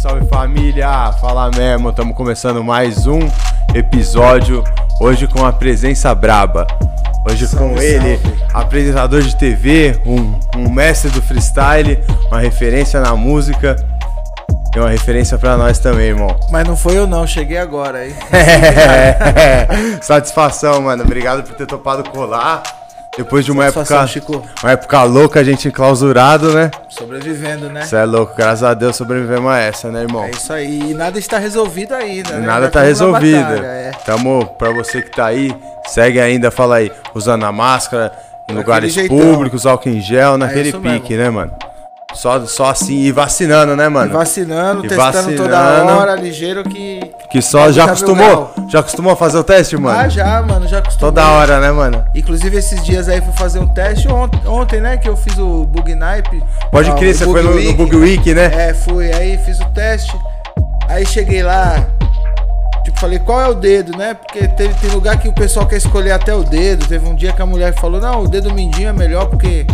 salve família! Fala mesmo, estamos começando mais um episódio. Hoje com a presença braba. Hoje Salve, com ele, salve. apresentador de TV, um, um mestre do freestyle, uma referência na música e uma referência pra nós também, irmão. Mas não foi eu não, cheguei agora, hein? Satisfação, mano. Obrigado por ter topado colar. Depois de uma época, Chico. uma época louca, a gente enclausurado, né? Sobrevivendo, né? Você é louco, graças a Deus sobrevivemos a essa, né, irmão? É isso aí. E nada está resolvido ainda, né? Nada Ainda tá resolvido. batalha, é. Tamo, pra você que tá aí, segue ainda, fala aí, usando a máscara em lugares jeitão. públicos, álcool em gel, naquele isso pique, mesmo. né, mano? Só, só assim, e vacinando, né, E mano? vacinando, E testando toda vacinando. hora, ligeiro que. Que só já acostumou, já acostumou a fazer o teste, mano? Ah, já, mano, já acostumei. Toda hora, né, mano? Inclusive, esses dias aí fui fazer um teste ontem, ontem né? Que eu fiz o Bug Nipe. Pode Ah, crer, você foi no, no Week. Bug Week, né? É, fui. Aí fiz o teste. Aí cheguei lá. Tipo, falei, qual é o dedo, né? Porque teve, tem lugar que o pessoal quer escolher até o dedo. Teve um dia que a mulher falou, não, o dedo mindinho é melhor porque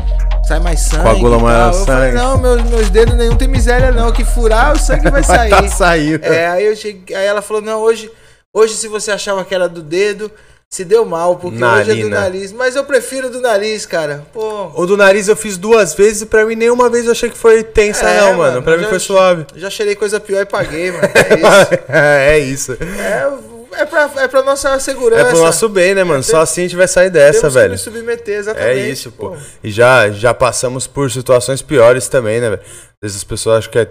sai mais sangue. Coagula mais. Eu falei, sangue. não, meus, meus dedos nenhum tem miséria, não. Que furar, o sangue vai sair. tá saindo. É, aí, eu cheguei, aí ela falou, não, hoje, hoje se você achava que era do dedo, se deu mal, porque hoje é do Narina. nariz. Mas eu prefiro do nariz, cara. Pô. O do nariz eu fiz duas vezes e pra mim nenhuma vez eu achei que foi tensa, É, não, mano. mano, Pra mim já- foi suave. Já cheirei coisa pior e paguei, mano. É isso. é isso. É, é, pra, é pra nossa segurança. É pro nosso bem, né, mano? Só assim a gente vai sair Temos dessa, que velho. nos submeter, É exatamente. isso, pô. E já, já passamos por situações piores também, né, velho? Às vezes as pessoas acham que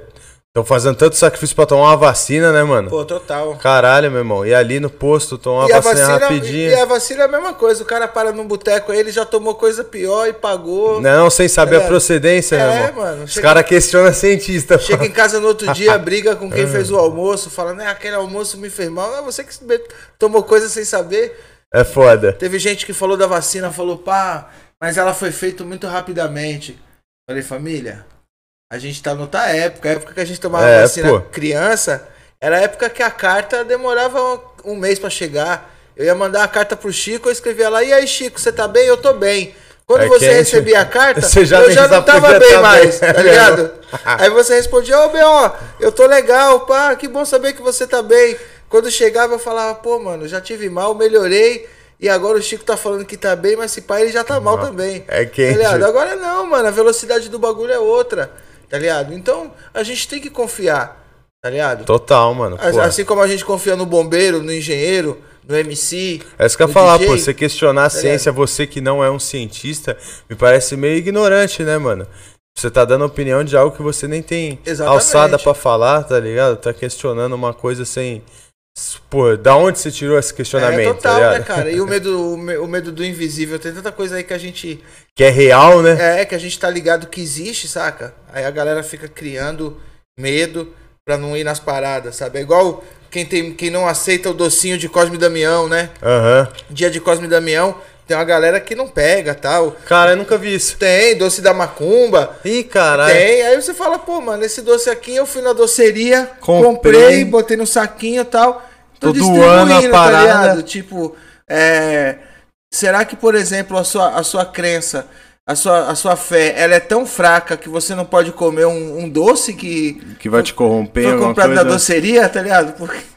estão fazendo tanto sacrifício pra tomar uma vacina, né, mano? Pô, total. Caralho, meu irmão. E ali no posto, tomar E uma a, vacina vacina, rapidinho. e a vacina é a mesma coisa. O cara para num boteco aí, ele já tomou coisa pior e pagou. Não, sem saber a É. procedência, meu É, irmão. mano. Os Chega- caras questionam cientista. Chega em casa no outro dia, briga com quem fez o almoço, fala, né, aquele almoço me fez mal. É você que tomou coisa sem saber. É foda. Teve gente que falou da vacina, falou, pá, mas ela foi feita muito rapidamente. Falei, família, a gente tá noutra época. A época que a gente tomava É, vacina pô. criança, era a época que a carta demorava um mês pra chegar. Eu ia mandar a carta pro Chico, eu escrevia lá, e aí, Chico, você tá bem? Eu tô bem. Quando É você quente. recebia a carta, já eu já não tava que bem tá mais, bem. tá ligado? Aí você respondia, ô B.O., eu tô legal, pá, que bom saber que você tá bem. Quando chegava, eu falava, pô, mano, já tive mal, melhorei. E agora o Chico tá falando que tá bem, mas esse pai ele já tá mal também. é quente. Tá ligado? Agora não, mano, a velocidade do bagulho é outra, tá ligado? Então a gente tem que confiar, tá ligado? Total, mano. As-. Assim como a gente confia no bombeiro, no engenheiro, no MC. É isso que eu ia falar, DJ. pô. Você questionar a Tá ciência, você que não é um cientista, me parece meio ignorante, né, mano? Você tá dando opinião de algo que você nem tem Exatamente. alçada pra falar, tá ligado? Tá questionando uma coisa sem. Pô, da onde você tirou esse questionamento? É total, tá né, cara? E o medo, o me- o medo do invisível. Tem tanta coisa aí que a gente. Que é real, né? É, que a gente tá ligado que existe, saca? Aí a galera fica criando medo pra não ir nas paradas, sabe? É igual quem, tem, quem não aceita o docinho de Cosme Damião, né? Aham. Dia de Cosme Damião, tem uma galera que não pega tal. Cara, eu nunca vi isso. Tem, doce da macumba. Ih, caralho. Tem, aí você fala, pô, mano, esse doce aqui eu fui na doceria, Comprei. comprei, botei no saquinho e tal. Tô doando a parada. Tipo, é, será que, por exemplo, a sua, a sua crença, a sua, a sua fé, ela é tão fraca que você não pode comer um, um doce que Que vai te corromper, foi comprado na doceria, tá ligado? Porque...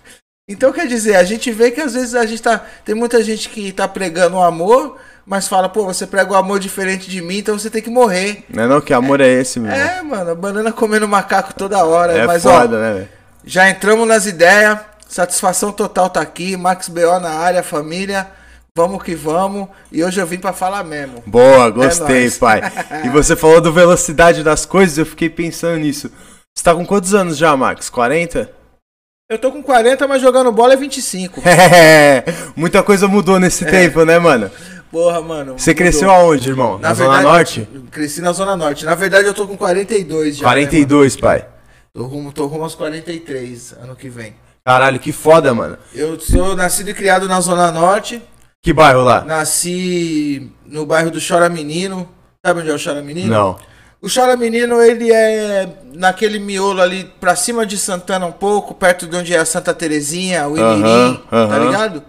Então, quer dizer, a gente vê que às vezes a gente tá. Tem muita gente que tá pregando o amor, mas fala, pô, você prega o amor diferente de mim, então você tem que morrer. Não é não? Que amor é esse, meu? É, mano, banana comendo macaco toda hora. É mas, foda, ó, né, já entramos nas ideias. Satisfação total tá aqui. Max BO na área, família. Vamos que vamos. E hoje eu vim pra falar mesmo. Boa, gostei, nóis. pai. E você falou do velocidade das coisas, eu fiquei pensando nisso. Você tá com quantos anos já, Max? 40? Eu tô com 40, mas jogando bola é 25. É, muita coisa mudou nesse tempo, né, mano? Porra, mano. Você mudou. cresceu aonde, irmão? Na, Zona Norte? Cresci na Zona Norte. Na verdade, eu tô com 42 já. né, 42, pai. mano? tô, rumo, tô rumo aos 43 ano que vem. Caralho, que foda, mano. Eu sou nascido e criado na Zona Norte. Que bairro lá? Nasci no bairro do Chora Menino. Sabe onde é o Chora Menino? Não. O Chora Menino, ele é naquele miolo ali pra cima de Santana um pouco, perto de onde é a Santa Terezinha, o Imirim, tá ligado?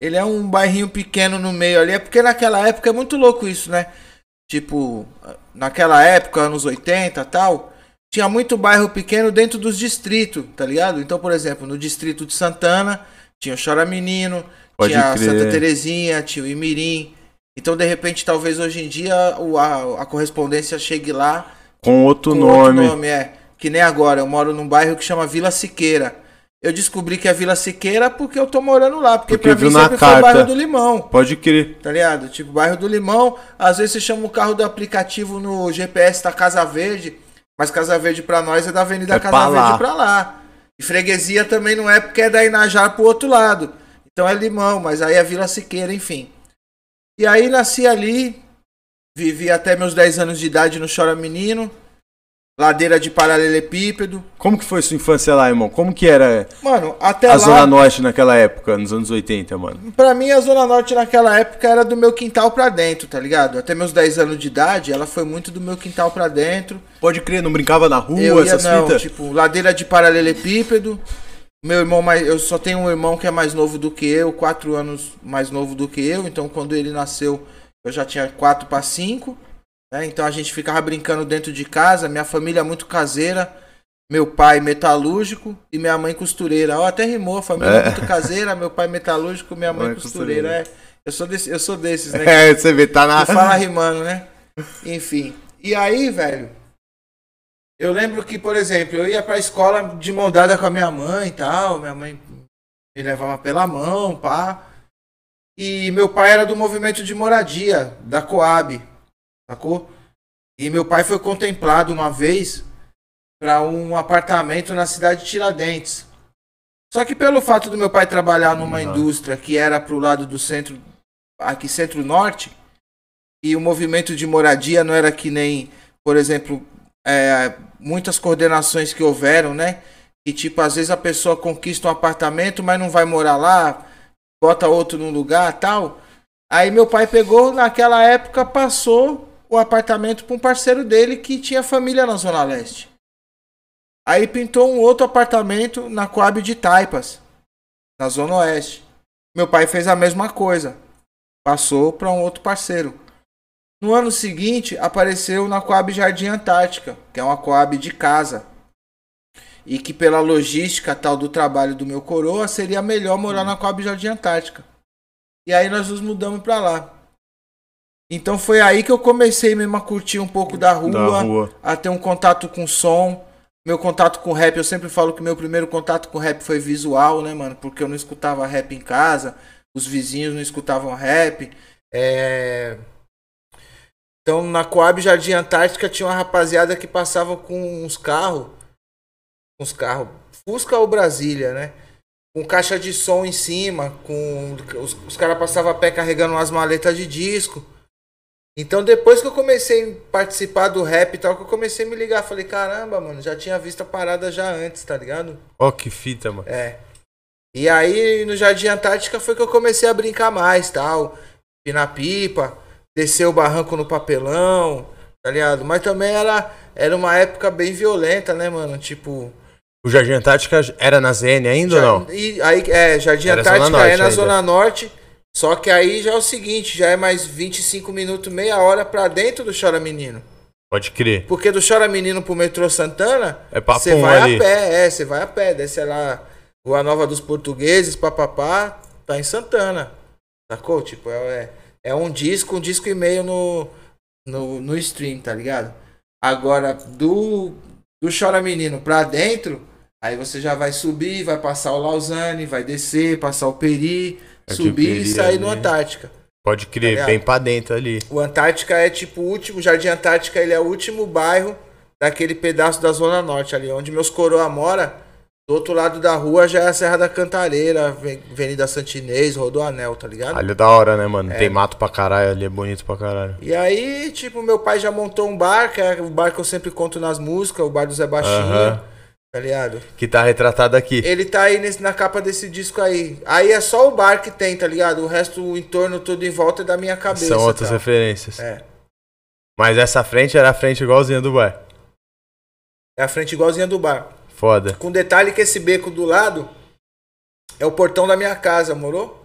Ele é um bairrinho pequeno no meio ali, é porque naquela época é muito louco isso, né? Tipo, naquela época, anos 80 e tal, tinha muito bairro pequeno dentro dos distritos, tá ligado? Então, por exemplo, no distrito de Santana, tinha o Chora Menino, Pode tinha a crer. Santa Terezinha, tinha o Imirim. Então, de repente, talvez hoje em dia a, a correspondência chegue lá Com outro com nome. outro nome, é. Que nem agora, eu moro num bairro que chama Vila Siqueira. Eu descobri que é Vila Siqueira porque eu tô morando lá. Porque, Porque pra viu mim na sempre foi o carta. bairro do Limão. Pode crer. Tá ligado? Tipo, bairro do Limão, às vezes você chama o carro do aplicativo no GPS da Casa Verde, mas Casa Verde pra nós é da Avenida É Casa pra lá. Verde pra lá. E freguesia também não é porque é da Inajá pro outro lado. Então é Limão, mas aí é Vila Siqueira, enfim. E aí nasci ali, vivi até meus 10 anos de idade no Chora Menino, ladeira de paralelepípedo. Como que foi sua infância lá, irmão? Como que era Mano, até a lá... Zona Norte naquela época, nos anos 80, mano? Pra mim, a Zona Norte naquela época era do meu quintal pra dentro, tá ligado? Até meus 10 anos de idade, ela foi muito do meu quintal pra dentro. Pode crer, não brincava na rua, eu ia, essas não, fitas? tipo, ladeira de paralelepípedo. Meu irmão mais. Eu só tenho um irmão que é mais novo do que eu, 4 anos mais novo do que eu. Então, quando ele nasceu, eu já tinha 4 para 5. Né? Então, a gente ficava brincando dentro de casa. Minha família é muito caseira. Meu pai metalúrgico e minha mãe costureira. Ó, até rimou, família É. muito caseira, meu pai metalúrgico, minha mãe Mãe costureira. costureira. É, eu, sou desse, eu sou desses, né? É, você vê, tá na. Fala rimando, né? Enfim. E aí, velho, eu lembro que, por exemplo, eu ia pra escola de mão dada com a minha mãe e tal. Minha mãe me levava pela mão, pá. E meu pai era do movimento de moradia, da Coab, sacou? E meu pai foi contemplado uma vez para um apartamento na cidade de Tiradentes. Só que pelo fato do meu pai trabalhar numa Nossa. indústria que era pro lado do centro, aqui centro-norte, e o movimento de moradia não era que nem, por exemplo, é, muitas coordenações que houveram, né? E tipo, às vezes a pessoa conquista um apartamento, mas não vai morar lá, bota outro num lugar tal. Aí meu pai pegou, naquela época, passou o apartamento para um parceiro dele que tinha família na Zona Leste. Aí pintou um outro apartamento na Coab de Taipas, na Zona Oeste. Meu pai fez a mesma coisa, passou para um outro parceiro. No ano seguinte, apareceu na Coab Jardim Antártica, que é uma Coab de casa. E que pela logística tal do trabalho do meu coroa, seria melhor morar na Coab Jardim Antártica. E aí nós nos mudamos para lá. Então foi aí que eu comecei mesmo a curtir um pouco da rua, Da rua. a ter um contato com som. Meu contato com rap, eu sempre falo que meu primeiro contato com rap foi visual, né, mano? Porque eu não escutava rap em casa, os vizinhos não escutavam rap. É... Então na Coab Jardim Antártica tinha uma rapaziada que passava com uns carros. Uns carros. Fusca ou Brasília, né? Com caixa de som em cima. com Os, os caras passavam a pé carregando umas maletas de disco. Então depois que eu comecei a participar do rap e tal, que eu comecei a me ligar, falei, caramba, mano, já tinha visto a parada já antes, tá ligado? Ó, que fita, mano. É. E aí no Jardim Antártica foi que eu comecei a brincar mais, tal. Pinar pipa, descer o barranco no papelão, tá ligado? Mas também era, era uma época bem violenta, né, mano? Tipo. O Jardim Antártica era na ZN ainda ou não? E aí, é, Jardim Era Antártica Norte é na ainda. Zona Norte. Só que aí já é o seguinte, já é mais 25 minutos, meia hora pra dentro do Chora Menino. Pode crer. Porque do Chora Menino pro metrô Santana, É você vai ali. a pé, é, você vai a pé, desce lá Rua Nova dos Portugueses, papapá, tá em Santana. Sacou? Tipo, é, é um disco, um disco e meio no, no, no stream, tá ligado? Agora, do, do Chora Menino pra dentro, aí você já vai subir, vai passar o Lausanne, vai descer, passar o Peri, É subir Peri e sair no ali- Antártica. Pode crer, ligado? bem pra dentro ali. O Antártica é tipo o último, o Jardim Antártica ele é o último bairro daquele pedaço da Zona Norte ali, onde meus coroa mora. Do outro lado da rua já é a Serra da Cantareira, Ave- Avenida Santinês, Rodoanel, tá ligado? Ali é da hora, né, mano? Tem mato pra caralho ali, é bonito pra caralho. E aí, tipo, meu pai já montou um bar, que é o bar que eu sempre conto nas músicas, o bar do Zé Baixinho, Aham. tá ligado? Que tá retratado aqui. Ele tá aí nesse- na capa desse disco aí. Aí é só o bar que tem, tá ligado? O resto, o entorno todo em volta é da minha cabeça. São outras tal. referências. É. Mas essa frente era a frente igualzinha do bar. É a frente igualzinha do bar. Foda. Com detalhe que esse beco do lado é o portão da minha casa, morou?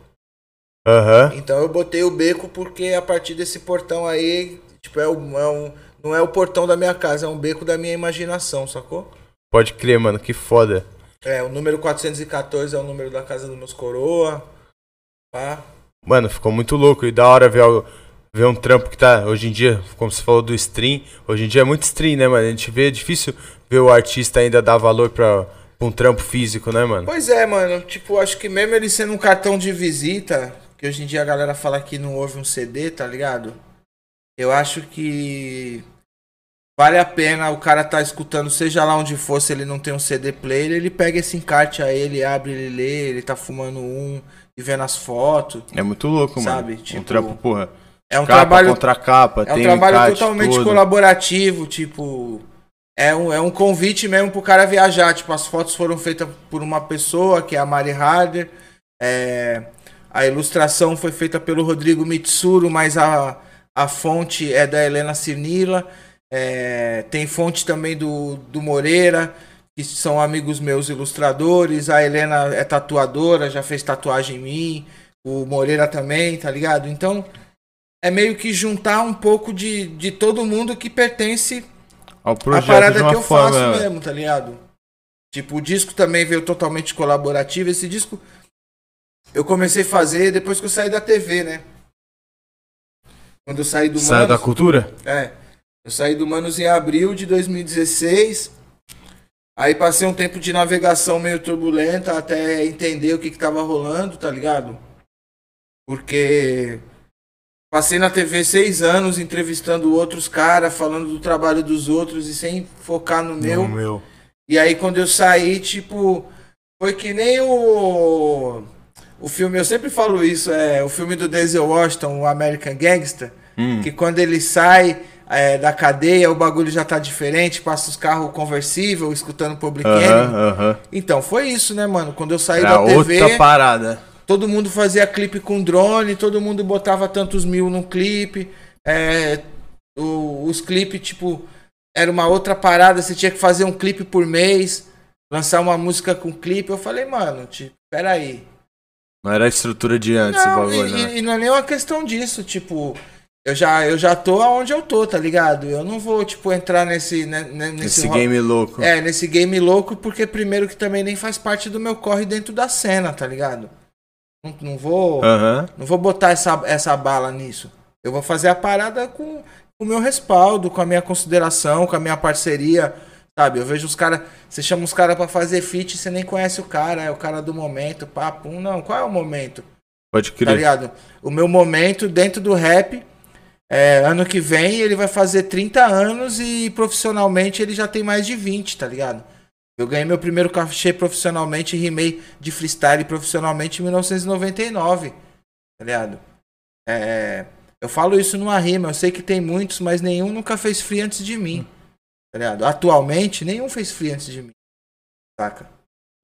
Aham. Então eu botei o beco porque a partir desse portão aí, tipo, é um, é um- não é o portão da minha casa, é um beco da minha imaginação, sacou? Pode crer, mano, que foda. É, o número 414 é o número da casa dos meus coroa. Pá. Mano, ficou muito louco e da hora ver, algo, ver um trampo que tá, hoje em dia, como você falou do stream, hoje em dia é muito stream, né, mano? A gente vê, é difícil ver o artista ainda dar valor pra, pra um trampo físico, né, mano? Pois é, mano. Tipo, acho que mesmo ele sendo um cartão de visita, que hoje em dia a galera fala que não houve um CD, tá ligado? Eu acho que vale a pena o cara tá escutando, seja lá onde for, se ele não tem um CD player, ele pega esse encarte aí, ele abre, ele lê, ele tá fumando um e vendo as fotos. É muito louco, Sabe, mano. tipo, um trampo, porra. É um capa trabalho contra capa, É um trabalho totalmente todo. colaborativo, tipo. É um, é um convite mesmo pro cara viajar. Tipo, as fotos foram feitas por uma pessoa, que é a Mari Harder. É, a ilustração foi feita pelo Rodrigo Mitsuru, mas a, a fonte é da Helena Cirnila. É, tem fonte também do, do Moreira, que são amigos meus ilustradores. A Helena é tatuadora, já fez tatuagem em mim. O Moreira também, tá ligado? Então, é meio que juntar um pouco de, de todo mundo que pertence Ao projeto parada de uma que eu forma, faço mesmo, tá ligado? Tipo, o disco também veio totalmente colaborativo. Esse disco eu comecei a fazer depois que eu saí da TV, né? Quando eu saí do Saiu da cultura? é, eu saí do Manos em abril de 2016. Aí passei um tempo de navegação meio turbulenta até entender o que que tava rolando, tá ligado? Porque passei na TV seis anos entrevistando outros caras, falando do trabalho dos outros e sem focar no meu. No meu. E aí quando eu saí, tipo, foi que nem o o filme, eu sempre falo isso, é o filme do Denzel Washington, o American Gangster, Hum. que quando ele sai é, da cadeia, o bagulho já tá diferente, passa os carros conversível, escutando Public Enemy. Aham, aham. Então, foi isso, né, mano? Quando eu saí Era da TV, outra parada. Todo mundo fazia clipe com drone, todo mundo botava tantos mil no clipe. É, o- os clipes, tipo, era uma outra parada, você tinha que fazer um clipe por mês, lançar uma música com clipe. Eu falei, mano, tipo, peraí. Não era a estrutura de antes o Não, bagulho, e, né? e- não é nem uma questão disso, tipo, eu já, eu já tô aonde eu tô, tá ligado? Eu não vou, tipo, entrar nesse, né, né, nesse Esse game louco. é, nesse game louco, porque primeiro que também nem faz parte do meu corre dentro da cena, tá ligado? Não, não vou. Aham. Não vou botar essa, essa bala nisso. Eu vou fazer a parada com o meu respaldo, com a minha consideração, com a minha parceria. Sabe? Eu vejo os caras. Você chama os caras pra fazer feat, você nem conhece o cara, é o cara do momento, papo. Não, qual é o momento? Pode Tá crer. ligado? O meu momento dentro do rap. é, ano que vem ele vai fazer 30 anos e profissionalmente ele já tem mais de 20, tá ligado? Eu ganhei meu primeiro cachê profissionalmente e rimei de freestyle profissionalmente em 1999, tá ligado? É, eu falo isso numa rima, eu sei que tem muitos, mas nenhum nunca fez free antes de mim, tá ligado? Atualmente, nenhum fez free antes de mim, saca?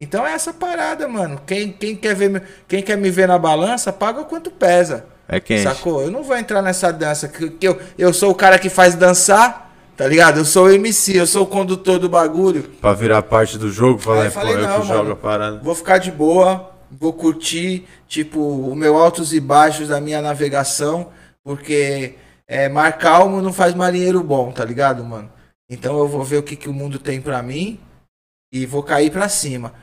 Então é essa parada, mano. Quem, quem, quer ver, me- quem quer me ver na balança, paga quanto pesa. É quente. Sacou? Eu não vou entrar nessa dança. Que, que eu, eu sou o cara que faz dançar, tá ligado? Eu sou o MC, eu sou o condutor do bagulho. Pra virar parte do jogo, falar, pô, eu não, que jogo a parada. Vou ficar de boa, vou curtir, tipo, o meu altos e baixos da minha navegação, porque é, mar calmo não faz marinheiro bom, tá ligado, mano? Então eu vou ver o que, que o mundo tem pra mim e vou cair pra cima.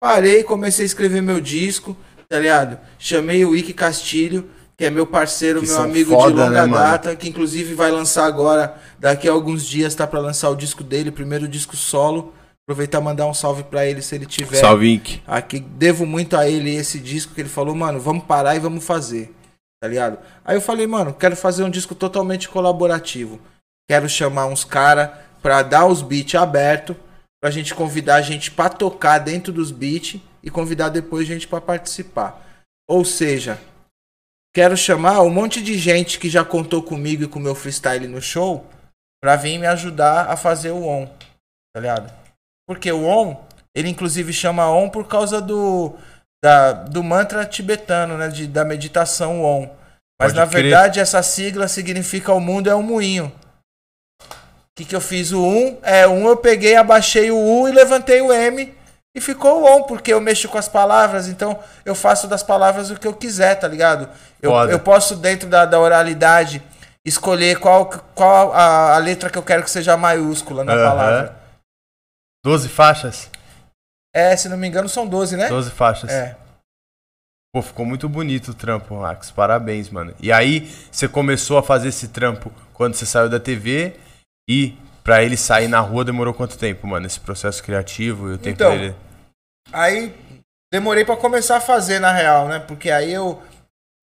Parei, comecei a escrever meu disco, tá ligado? Chamei o Ike Castilho, que é meu parceiro, Que meu amigo foda, de longa né, mano? data, que inclusive vai lançar agora, daqui a alguns dias, tá pra lançar o disco dele, primeiro disco solo. Aproveitar e mandar um salve pra ele se ele tiver. Salve, Ink. Aqui devo muito a ele esse disco que ele falou, mano, vamos parar e vamos fazer. Tá ligado? Aí eu falei, mano, quero fazer um disco totalmente colaborativo. Quero chamar uns cara pra dar os beats aberto, pra gente convidar a gente pra tocar dentro dos beats e convidar depois gente pra participar. Ou seja, quero chamar um monte de gente que já contou comigo e com o meu freestyle no show pra vir me ajudar a fazer o on. Tá ligado? Porque o on, ele inclusive chama on por causa do, da, do mantra tibetano, né? De, da meditação on. Mas Pode na crer. verdade essa sigla significa o mundo é um moinho. O que, que eu fiz? O um é um, eu peguei, abaixei o U e levantei o M e ficou on, porque eu mexo com as palavras, então eu faço das palavras o que eu quiser, tá ligado? Eu, Foda. eu posso, dentro da, da oralidade, escolher qual, qual a, a letra que eu quero que seja maiúscula na Aham. palavra. 12 faixas? É, se não me engano, são 12, né? 12 faixas. É. Pô, ficou muito bonito o trampo, Max. Parabéns, mano. E aí, você começou a fazer esse trampo quando você saiu da TV e pra ele sair na rua demorou quanto tempo, mano? Esse processo criativo e o tempo Então, dele. Aí demorei pra começar a fazer, na real, né? Porque aí eu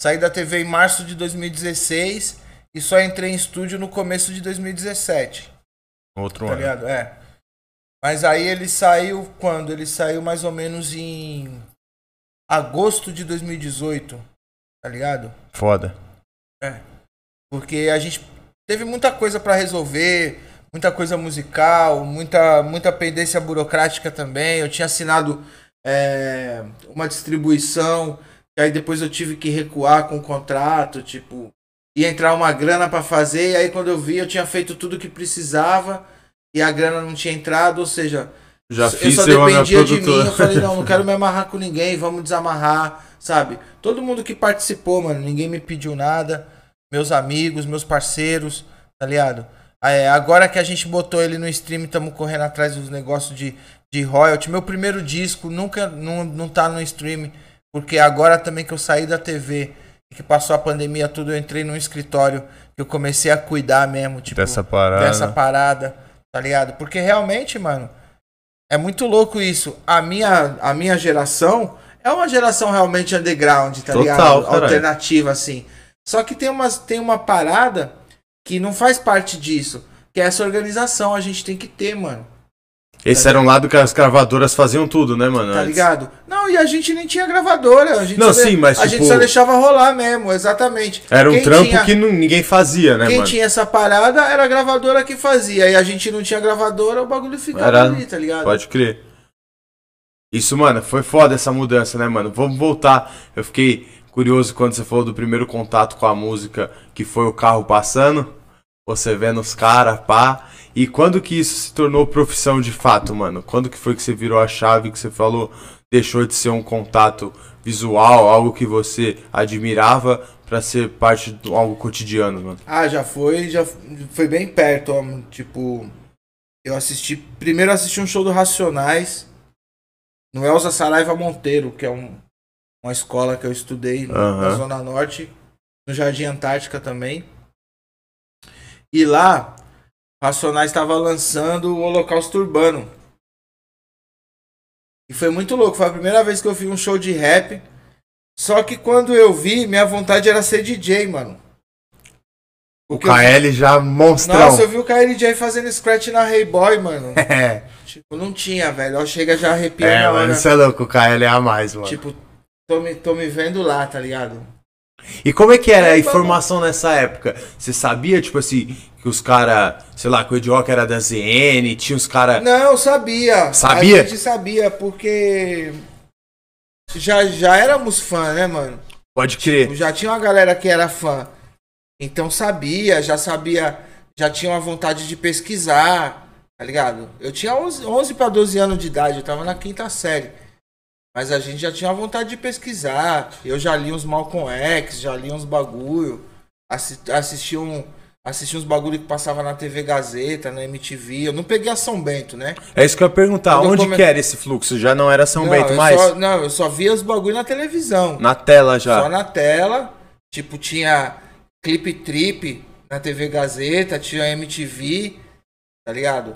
saí da TV em março de 2016 e só entrei em estúdio no começo de 2017. Outro Tá ano. ligado? É. Mas aí ele saiu quando? Ele saiu mais ou menos em agosto de 2018. Tá ligado? Foda. Porque a gente teve muita coisa pra resolver, muita coisa musical, muita, muita pendência burocrática também. Eu tinha assinado é, uma distribuição, e aí depois eu tive que recuar com o contrato, tipo, ia entrar uma grana pra fazer, e aí quando eu vi eu tinha feito tudo que precisava e a grana não tinha entrado, ou seja, Já eu fiz só a minha dependia de mim, eu falei, não, não quero me amarrar com ninguém, vamos desamarrar, sabe? Todo mundo que participou, mano, ninguém me pediu nada, meus amigos, meus parceiros, tá ligado? É, agora que a gente botou ele no stream, estamos correndo atrás dos negócios de, de royalty. Meu primeiro disco nunca não, não tá no stream, porque agora também que eu saí da TV e que passou a pandemia tudo, eu entrei num escritório que eu comecei a cuidar mesmo, tipo, Dessa parada. dessa parada, tá ligado? Porque realmente, mano, é muito louco isso. A minha, a minha geração é uma geração realmente underground, tá Total, ligado? Alternativa, assim. Só que tem, umas, tem uma parada que não faz parte disso. Que é essa organização, a gente tem que ter, mano. Esse era um lado que as gravadoras faziam tudo, né, mano? Tá antes. ligado? Não, e a gente nem tinha gravadora. A gente Não, só sim, mas, A tipo- gente só deixava rolar mesmo, exatamente. Era um Quem trampo tinha- que não- ninguém fazia, né, Quem mano? tinha essa parada era a gravadora que fazia. E a gente não tinha gravadora, o bagulho ficava Era- ali, tá ligado? Pode crer. Isso, mano, foi foda essa mudança, né, mano? Vamos voltar. Eu fiquei curioso quando você falou do primeiro contato com a música, que foi o carro passando. Você vendo os caras, pá. E quando que isso se tornou profissão de fato, mano? Quando que foi que você virou a chave que você falou, deixou de ser um contato visual, algo que você admirava, pra ser parte de algo cotidiano, mano? Ah, já foi, já foi bem perto, ó, tipo, eu assisti, primeiro assisti um show do Racionais no Elza Saraiva Monteiro, que é um, uma escola que eu estudei na. Zona Norte, no Jardim Antártica também. E lá, o Racionais estava lançando o Holocausto Urbano. E foi muito louco, foi a primeira vez que eu vi um show de rap. Só que quando eu vi, minha vontade era ser DJ, mano. O eu- KL já monstrão. Nossa, eu vi o KLJ fazendo scratch na Hey Boy, mano. É, tipo, não tinha, velho. Ó, Chega já arrepia é mano, você é louco, o KL é a mais, mano. Tipo, tô me, tô me vendo lá, tá ligado? E como é que era a É, informação nessa época? Você sabia, tipo assim, que os caras, sei lá, que o Edioca era da ZN, tinha os caras. Não, eu sabia. Sabia? A gente sabia, porque já, já éramos fã, né, mano? Pode crer. Já tinha uma galera que era fã. Então sabia, já sabia, já tinha uma vontade de pesquisar, tá ligado? Eu tinha 11, 11 para 12 anos de idade, eu tava na quinta série. Mas a gente já tinha vontade de pesquisar. Eu já li uns Malcolm X, já li uns bagulho. Assi assisti, um, assisti uns bagulho que passava na TV Gazeta, na MTV. Eu não peguei a São Bento, né? É isso que eu ia perguntar. Quando Onde come- que era esse fluxo? Já não era São não, Bento mais? Só, não, eu só via os bagulho na televisão. Na tela já. Só na tela. Tipo, tinha Clip Trip na TV Gazeta, tinha MTV, tá ligado?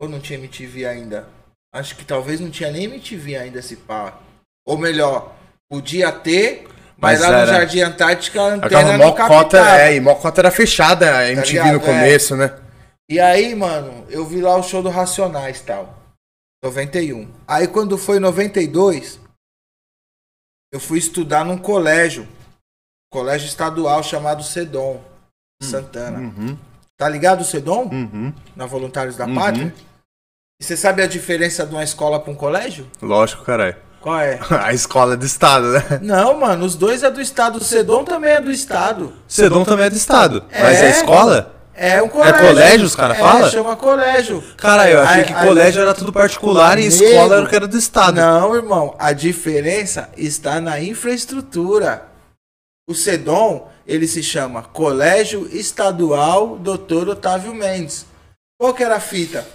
Ou não tinha MTV ainda? Acho que talvez não tinha nem MTV ainda esse pá. Ou melhor, podia ter, mas, Mas lá no era- Jardim Antártica a antena não mocota, é, e mocota era fechada, a MTV no ligado? É. começo, né? E aí, mano, eu vi lá o show do Racionais tal. 91. Aí quando foi 92, eu fui estudar num colégio. Colégio estadual chamado Sedom, Santana. Uhum, Tá ligado o Sedom? uhum. Na Voluntários da Uhum. Pátria? E você sabe a diferença de uma escola pra um colégio? Lógico, caralho. Qual é? A escola é do estado, né? Não, mano, os dois é do estado. O Sedom também é do estado. Sedom também é do estado. É. Mas é escola? É um colégio. colégio, os cara é, fala? chama colégio. Caralho, eu achei Aí- que aí- colégio era tudo particular e Nego. escola era o que era do estado. Não, irmão, a diferença está na infraestrutura. O Sedom ele se chama Colégio Estadual Dr. Otávio Mendes. Qual que era a fita?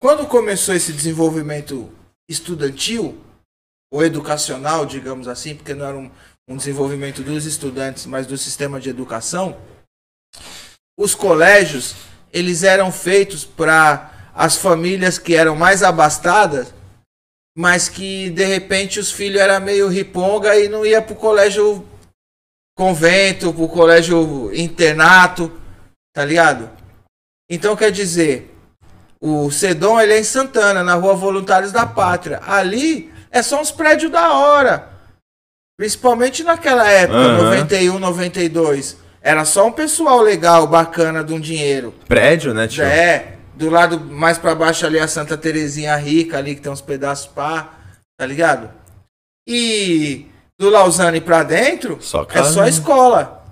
Quando começou esse desenvolvimento estudantil, ou educacional, digamos assim, porque não era um, um desenvolvimento dos estudantes, mas do sistema de educação, os colégios, eles eram feitos para as famílias que eram mais abastadas, mas que de repente os filhos eram meio riponga e não ia pro colégio convento, pro colégio internato, tá ligado? Então quer dizer, o Sedom ele é em Santana, na rua Voluntários da Pátria. Ali é só uns prédios da hora. Principalmente naquela época, Aham. 91, 92. Era só um pessoal legal, bacana de um dinheiro. Prédio, né, tio? É, do lado mais pra baixo ali a Santa Terezinha Rica ali que tem uns pedaços pá, tá ligado? E do Lausanne pra dentro Só é só né? escola.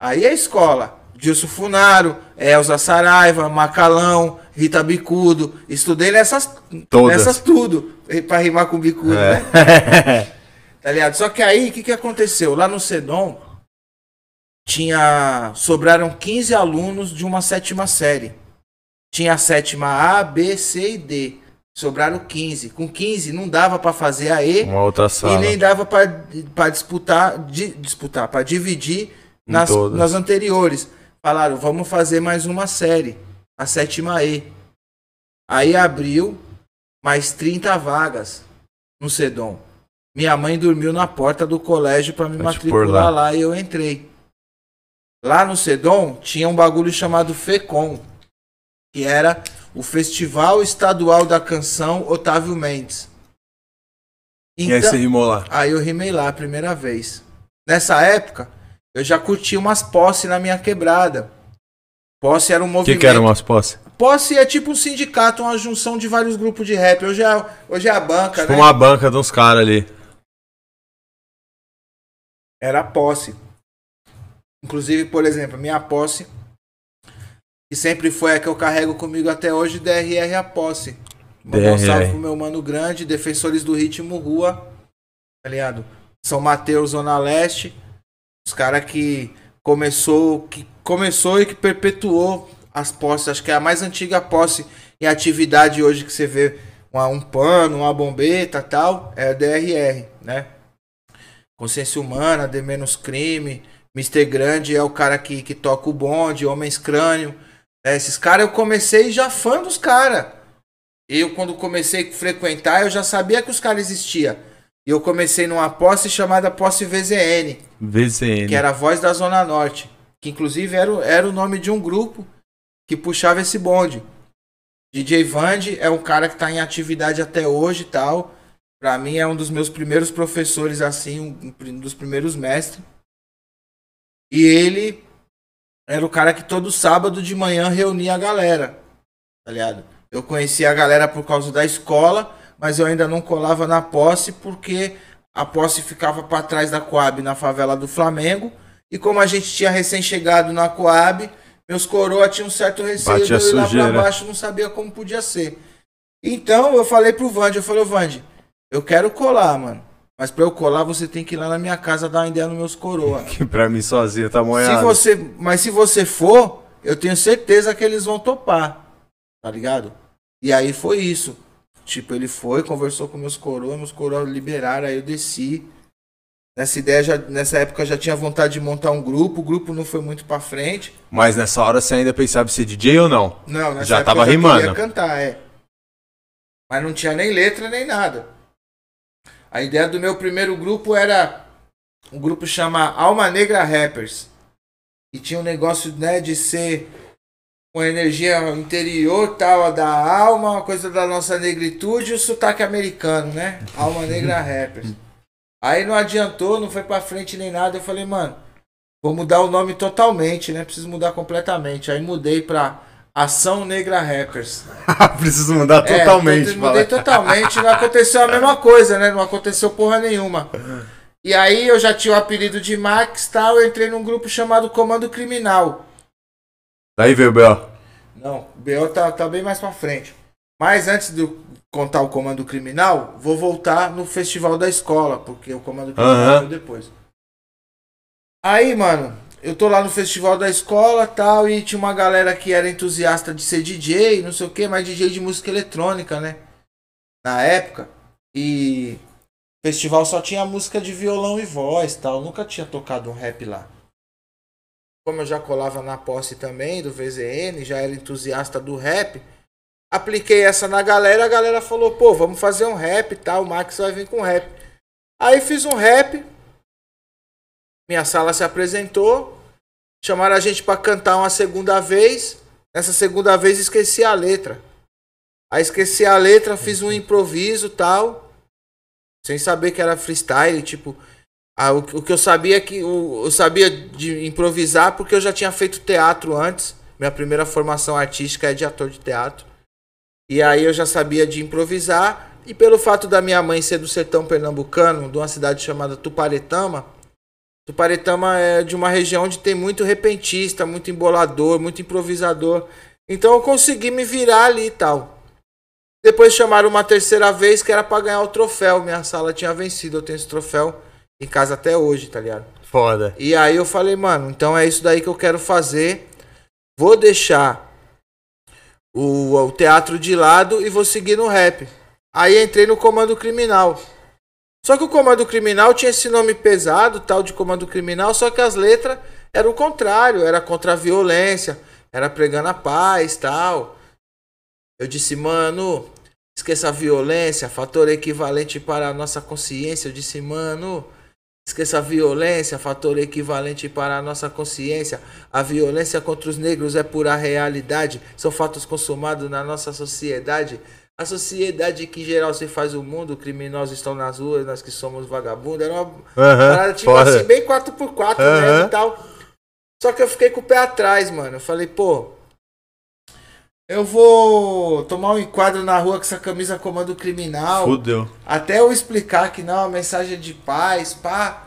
Aí é escola. Dilson Funaro, Elza Saraiva, Macalão, Rita Bicudo. Estudei nessas Todas. nessas tudo, pra rimar com bicudo, né? É. Tá ligado? Só que aí, o que, que aconteceu? Lá no Sedom, tinha. Sobraram 15 alunos de uma sétima série. Tinha a sétima A, B, C e D. Sobraram 15. Com 15 não dava pra fazer a E Uma outra e sala. nem dava pra disputar, di, disputar, para dividir nas, nas anteriores. Falaram, vamos fazer mais uma série, a sétima E. Aí abriu mais 30 vagas no Sedom. Minha mãe dormiu na porta do colégio para me pôr matricular lá. lá. e eu entrei. Lá no Sedom tinha um bagulho chamado FECOM, que era o Festival Estadual da Canção Otávio Mendes. E aí você rimou lá. Aí eu rimei lá a primeira vez. Nessa época, eu já curti umas posse na minha quebrada. Posse era um O movimento. que, que era umas posses? Posse é tipo um sindicato, uma junção de vários grupos de rap. Hoje é, hoje é a banca, Tipo né? uma banca de uns caras ali. Era a posse. Inclusive, por exemplo, minha posse, que sempre foi a que eu carrego comigo até hoje, DRR a posse. Mandar um salve pro meu mano grande, defensores do ritmo rua, tá ligado? São Mateus, Zona Leste, os caras que começou, que começou e que perpetuou as posses. Acho que é a mais antiga posse em atividade hoje que você vê uma, um pano, uma bombeta tal, é a DRR, né? Consciência Humana, De Menos Crime, Mr. Grande é o cara que, que toca o bonde, Homens Crânio. né? esses caras eu comecei já fã dos caras. Eu, quando comecei a frequentar, eu já sabia que os caras existiam. E eu comecei numa posse chamada Posse VZN, VZN. que era a voz da Zona Norte. Que inclusive era, o- era o nome de um grupo que puxava esse bonde. DJ Vande é um cara que tá em atividade até hoje e tal. Pra mim é um dos meus primeiros professores, assim, um, um dos primeiros mestres. E ele era o cara que todo sábado de manhã reunia a galera. Tá ligado? Eu conhecia a galera por causa da escola, mas eu ainda não colava na posse porque a posse ficava pra trás da Coab na favela do Flamengo. E como a gente tinha recém-chegado na Coab, meus coroa tinham um certo receio de eu ir lá pra sujeira. baixo, não sabia como podia ser. Então eu falei pro Vande, eu falei, "Ô, Vande, eu quero colar, mano. Mas pra eu colar, você tem que ir lá na minha casa dar uma ideia nos meus coroa. Que pra mim sozinho tá Se moiado. você, mas se você for, eu tenho certeza que eles vão topar. Tá ligado? E aí foi isso. Tipo, ele foi, conversou com meus coroas, meus coroas liberaram, aí eu desci. Nessa ideia, já, nessa época já tinha vontade de montar um grupo, o grupo não foi muito pra frente. Mas nessa hora você ainda pensava em ser DJ ou não? Não, nessa Já época tava eu já rimando. queria cantar, é. Mas não tinha nem letra nem nada. A ideia do meu primeiro grupo era um grupo chama Alma Negra Rappers. E tinha um negócio, né, de ser uma energia interior tal da alma, uma coisa da nossa negritude e o sotaque americano, né? Alma Negra Rappers. Aí não adiantou, não foi pra frente nem nada. Eu falei, mano, vou mudar o nome totalmente, né? Preciso mudar completamente. Aí mudei pra Ação Negra Rappers. Preciso mudar É, totalmente. to- mudei fala. totalmente, não aconteceu a mesma coisa, né? Não aconteceu porra nenhuma. E aí eu já tinha o apelido de Max tal, eu entrei num grupo chamado Comando Criminal. Daí veio o B.O. Não, o BO tá, tá bem mais pra frente. Mas antes de eu contar o Comando Criminal, vou voltar no Festival da Escola, porque o Comando Criminal veio depois. Aí, mano, eu tô lá no festival da escola tal, e tinha uma galera que era entusiasta de ser DJ, não sei o que, mas DJ de música eletrônica, né? Na época. E o festival só tinha música de violão e voz tal. Nunca tinha tocado um rap lá. Como eu já colava na posse também do VZN, já era entusiasta do rap. Apliquei essa na galera, a galera falou, pô, vamos fazer um rap e tal, o Max vai vir com rap. Aí fiz um rap, minha sala se apresentou, chamaram a gente para cantar uma segunda vez. Nessa segunda vez esqueci a letra. Aí esqueci a letra, fiz um improviso tal, sem saber que era freestyle, tipo, ah, o, o, que eu sabia que o, eu sabia de improvisar porque eu já tinha feito teatro antes. Minha primeira formação artística é de ator de teatro. E aí eu já sabia de improvisar e pelo fato da minha mãe ser do sertão pernambucano, de uma cidade chamada Tuparetama, Tuparetama é de uma região onde tem muito repentista, muito embolador, muito improvisador. Então eu consegui me virar ali e tal. Depois chamaram uma terceira vez que era para ganhar o troféu. Minha sala tinha vencido, eu tenho esse troféu em casa até hoje, tá ligado? Foda. E aí eu falei, mano, então é isso daí que eu quero fazer. Vou deixar o, o teatro de lado e vou seguir no rap. Aí entrei no comando criminal. Só que o comando criminal tinha esse nome pesado, tal de comando criminal, só que as letras eram o contrário, era contra a violência, era pregando a paz, tal. Eu disse, mano, esqueça a violência, fator equivalente para a nossa consciência. Eu disse, mano, esqueça a violência, fator equivalente para a nossa consciência. A violência contra os negros é pura realidade, são fatos consumados na nossa sociedade. A sociedade que em geral se faz o mundo, criminosos estão nas ruas, nós que somos vagabundos. Era uma uhum, parada tipo foda. assim, bem 4x4 uhum. né, e tal. Só que eu fiquei com o pé atrás, mano. Eu falei, pô, eu vou tomar um enquadro na rua com essa camisa comando criminal. Fudeu. Até eu explicar que não, a mensagem é de paz, pá.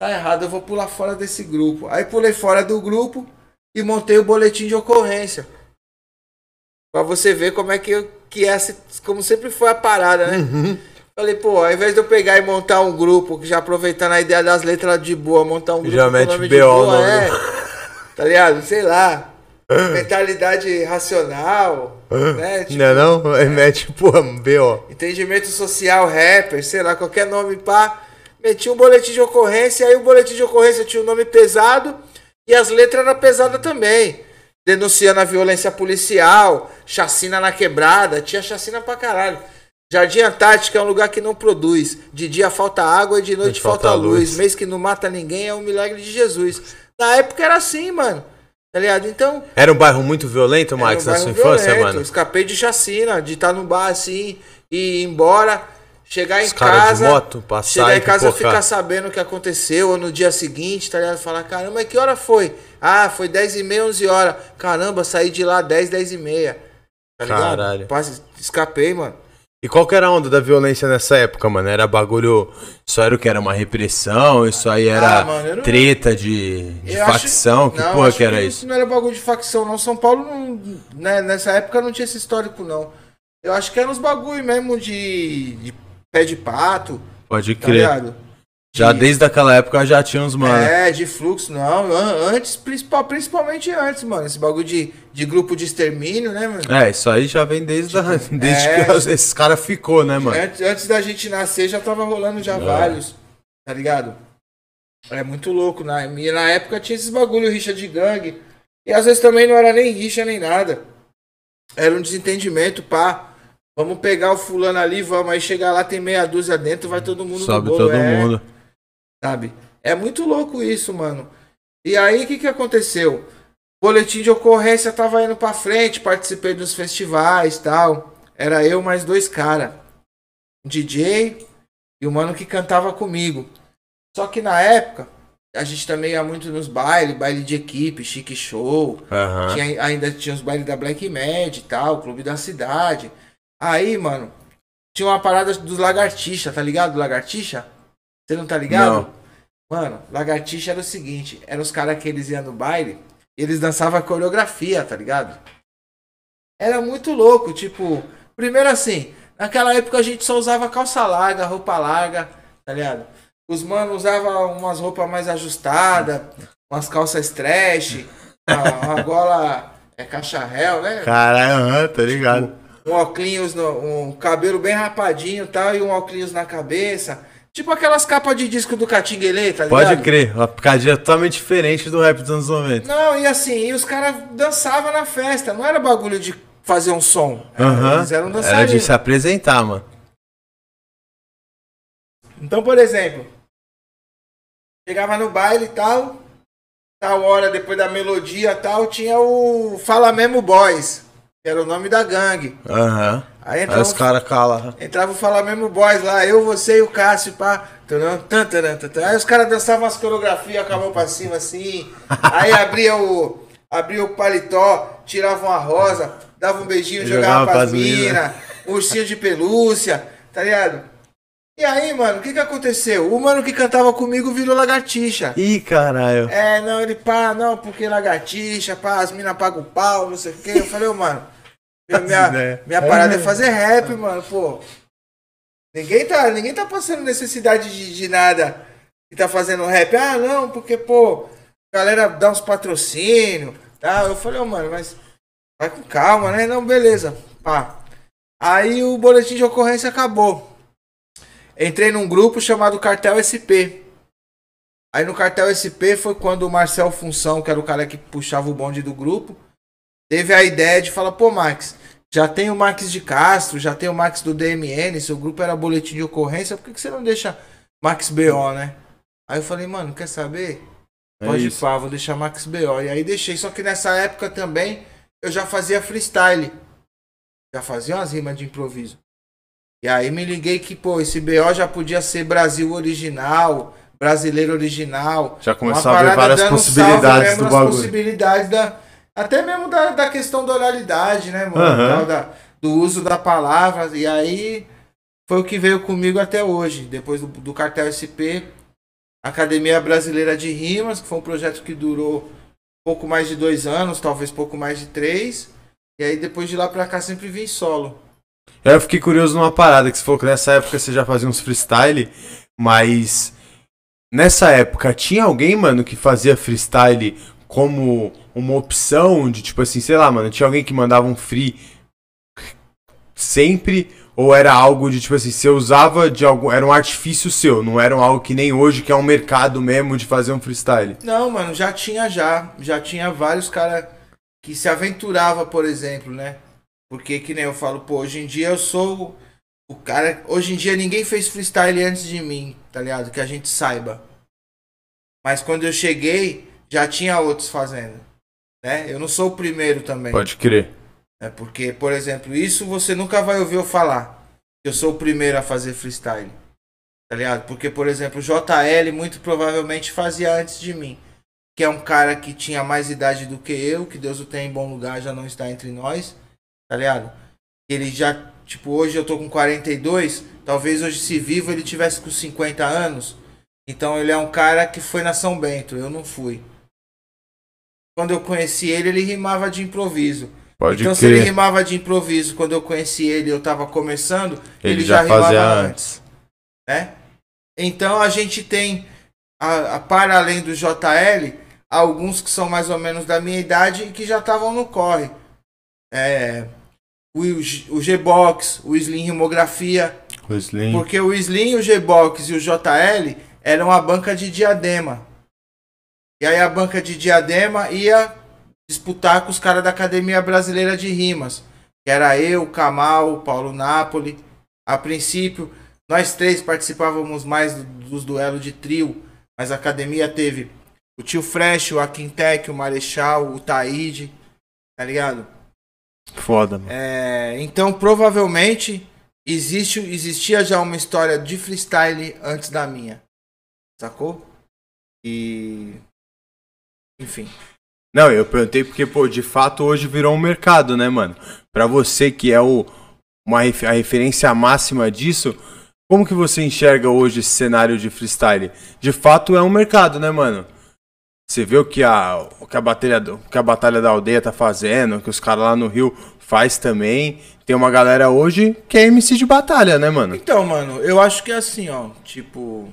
Tá errado, eu vou pular fora desse grupo. Aí pulei fora do grupo e montei o boletim de ocorrência. Pra você ver como é que, que é, como sempre foi a parada, né? Uhum. Falei, pô, ao invés de eu pegar e montar um grupo, já aproveitando a ideia das letras de boa, montar um grupo já mete BO, de boa, é, tá ligado? Sei lá. Mentalidade racional, né? Tipo, não é não? É. Mete, pô, BO. Entendimento social, rapper, sei lá, qualquer nome pá. Meti um boletim de ocorrência, aí o boletim de ocorrência tinha um nome pesado e as letras eram pesadas também denunciando a violência policial, chacina na quebrada, tinha chacina pra caralho. Jardim Antártica é um lugar que não produz. De dia falta água e de noite falta, falta luz. luz. Mês que não mata ninguém é um milagre de Jesus. Na época era assim, mano. Tá ligado? Então. Era um bairro muito violento, Max, um na sua infância, violento. mano? Escapei de chacina, de estar num bar assim e ir embora. Chegar Os em casa. De moto, passar chegar em casa ficar sabendo o que aconteceu, ou no dia seguinte, tá ligado? Falar, caramba, que hora foi? Ah, foi 10 e meia, 11 horas. Caramba, saí de lá 10, 10 e meia. Tá ligado? Caralho. Escapei, mano. E qual que era a onda da violência nessa época, mano? Era bagulho. Só era o que era uma repressão? Isso aí era ah, mano, treta de, de facção? Acho... Que não, porra que era que isso? Não era bagulho de facção, não. São Paulo, não, né, nessa época não tinha esse histórico, não. Eu acho que era uns bagulho mesmo de, de pé de pato. Pode tá crer. Ligado? Já de... desde aquela época já tinha uns mano. É, de fluxo, não. Antes, principal, principalmente antes, mano. Esse bagulho de, de grupo de extermínio, né, mano? É, isso aí já vem desde, tipo, desde é, que esses caras ficou, né, mano? Antes, antes, da gente nascer já tava rolando já é. vários, tá ligado? É muito louco, né? E na época tinha esses bagulho rixa de gangue. E às vezes também não era nem rixa nem nada. Era um desentendimento, pá. Vamos pegar o fulano ali, vamos. Aí chegar lá, tem meia dúzia dentro, vai todo mundo Sobe todo é, mundo. Sabe? É muito louco isso, mano. E aí, o que que aconteceu? Boletim de ocorrência tava indo pra frente, participei dos festivais tal. Era eu mais dois caras. Um DJ e o mano que cantava comigo. Só que na época, a gente também ia muito nos bailes, baile de equipe, chique show. Uhum. Tinha, ainda tinha os bailes da Black Mad e tal, clube da cidade. Aí, mano, tinha uma parada dos lagartixa, tá ligado? Lagartixa? Você não tá ligado? Não. Mano, lagartixa era o seguinte: eram os caras que eles iam no baile, eles dançavam a coreografia, tá ligado? Era muito louco, tipo, primeiro assim, naquela época a gente só usava calça larga, roupa larga, tá ligado? Os manos usavam umas roupas mais ajustadas, umas calças trash, uma, uma gola é cacharel, né? Caralho, tá ligado. Um óculos, no, um cabelo bem rapadinho e tal, e um óculos na cabeça. Tipo aquelas capas de disco do Catinguele, tá ligado? Pode crer, uma picadinha totalmente diferente do rap dos anos 90. Não, e assim, e os caras dançavam na festa, não era bagulho de fazer um som. Aham. Eles eram Era de dançarinos. se apresentar, mano. Então, por exemplo, chegava no baile e tal, tal hora depois da melodia e tal, tinha o Fala Mesmo Boys, era o nome da gangue. Aham. Aí Aí entrava, os caras calam. entrava o Fala Mesmo Boys lá, eu, você e o Cássio, pá. Aí os caras dançavam as coreografias com a mão pra cima assim. Aí abria o, abria o paletó, tiravam a rosa, dava um beijinho, Jogava jogava pras pras mina. minas, ursinho de pelúcia, tá ligado? E aí, mano, o que que aconteceu? O mano que cantava comigo virou lagartixa. Ih, caralho. É, não, ele pá, não, porque lagartixa, pá, as minas pagam pau, não sei o quê. Eu falei, ô, mano, minha, minha, ideias. minha parada é fazer rap, mano, pô. Ninguém tá, ninguém tá passando necessidade de, de nada e tá fazendo rap. Ah, não, porque, pô, a galera dá uns patrocínios, tá? Eu falei, ô, mano, mas vai com calma, né? Não, beleza, pá. Aí o boletim de ocorrência acabou. Entrei num grupo chamado Cartel SP. Aí no Cartel SP foi quando o Marcel Função, que era o cara que puxava o bonde do grupo, teve a ideia de falar, pô, Max, já tem o Max de Castro, já tem o Max do DMN, seu grupo era boletim de ocorrência, por que, que você não deixa Max BO, né? Aí eu falei, mano, quer saber? É Pode ir isso. pá, vou deixar Max BO. E aí deixei, só que nessa época também eu já fazia freestyle. Já fazia umas rimas de improviso. E aí me liguei que, pô, esse BO já podia ser Brasil original, brasileiro original. Já começou a ver várias possibilidades mesmo do bagulho. possibilidades da. Até mesmo da, da questão da oralidade, né, mano? Tal da- do uso da palavra. E aí foi o que veio comigo até hoje. Depois do, do Cartel SP, Academia Brasileira de Rimas, que foi um projeto que durou pouco mais de dois anos, talvez pouco mais de três. E aí depois de lá pra cá sempre vim solo. Eu fiquei curioso numa parada, que você falou que nessa época você já fazia uns freestyle, mas nessa época tinha alguém, mano, que fazia freestyle como uma opção de tipo assim, sei lá, mano, tinha alguém que mandava um free sempre ou era algo de tipo assim, você usava de algo, era um artifício seu, não era algo que nem hoje que é um mercado mesmo de fazer um freestyle. Não, mano, já tinha já. Já tinha vários caras que se aventurava, por exemplo, né? Porque que nem eu falo, pô, hoje em dia eu sou o cara. Hoje em dia ninguém fez freestyle antes de mim, tá ligado? Que a gente saiba. Mas quando eu cheguei, já tinha outros fazendo. Né? Eu não sou o primeiro também. Pode crer. É porque, por exemplo, isso você nunca vai ouvir eu falar. Eu sou o primeiro a fazer freestyle. Tá ligado? Porque, por exemplo, o JL muito provavelmente fazia antes de mim. Que é um cara que tinha mais idade do que eu, que Deus o tenha em bom lugar, já não está entre nós. Tá ligado? Ele já, tipo, hoje eu tô com 42, talvez hoje se vivo ele tivesse com 50 anos. Então ele é um cara que foi na São Bento, eu não fui. Quando eu conheci ele, ele rimava de improviso. Pode então, se ele crer. rimava de improviso quando eu conheci ele, eu tava começando, ele, Ele já, já fazia rimava antes. antes. Né? Então a gente tem, a, a- para além do JL, alguns que são mais ou menos da minha idade e que já estavam no corre. É, o, o G-Box, o Slim Rimografia, O Slim. porque o Slim, o G-Box e o JL eram a banca de diadema. E aí a banca de diadema ia disputar com os caras da Academia Brasileira de Rimas. Que era eu, Kamal, o Paulo Napoli. A princípio, nós três participávamos mais do- dos duelos de trio. Mas a academia teve o Tio Fresh, o Aquintec, o Marechal, o Taíde. Tá ligado? Foda, mano. É, então, provavelmente, existe, existia já uma história de freestyle antes da minha. Sacou? E. Enfim. Não, eu perguntei porque, pô, de fato hoje virou um mercado, né, mano? Pra você que é o, uma, a referência máxima disso, como que você enxerga hoje esse cenário de freestyle? De fato é um mercado, né, mano? Você vê o que a, o que a, batalha, que a Batalha da Aldeia tá fazendo, o que os caras lá no Rio faz também. Tem uma galera hoje que é MC de batalha, né, mano? Então, mano, eu acho que é assim, ó. Tipo.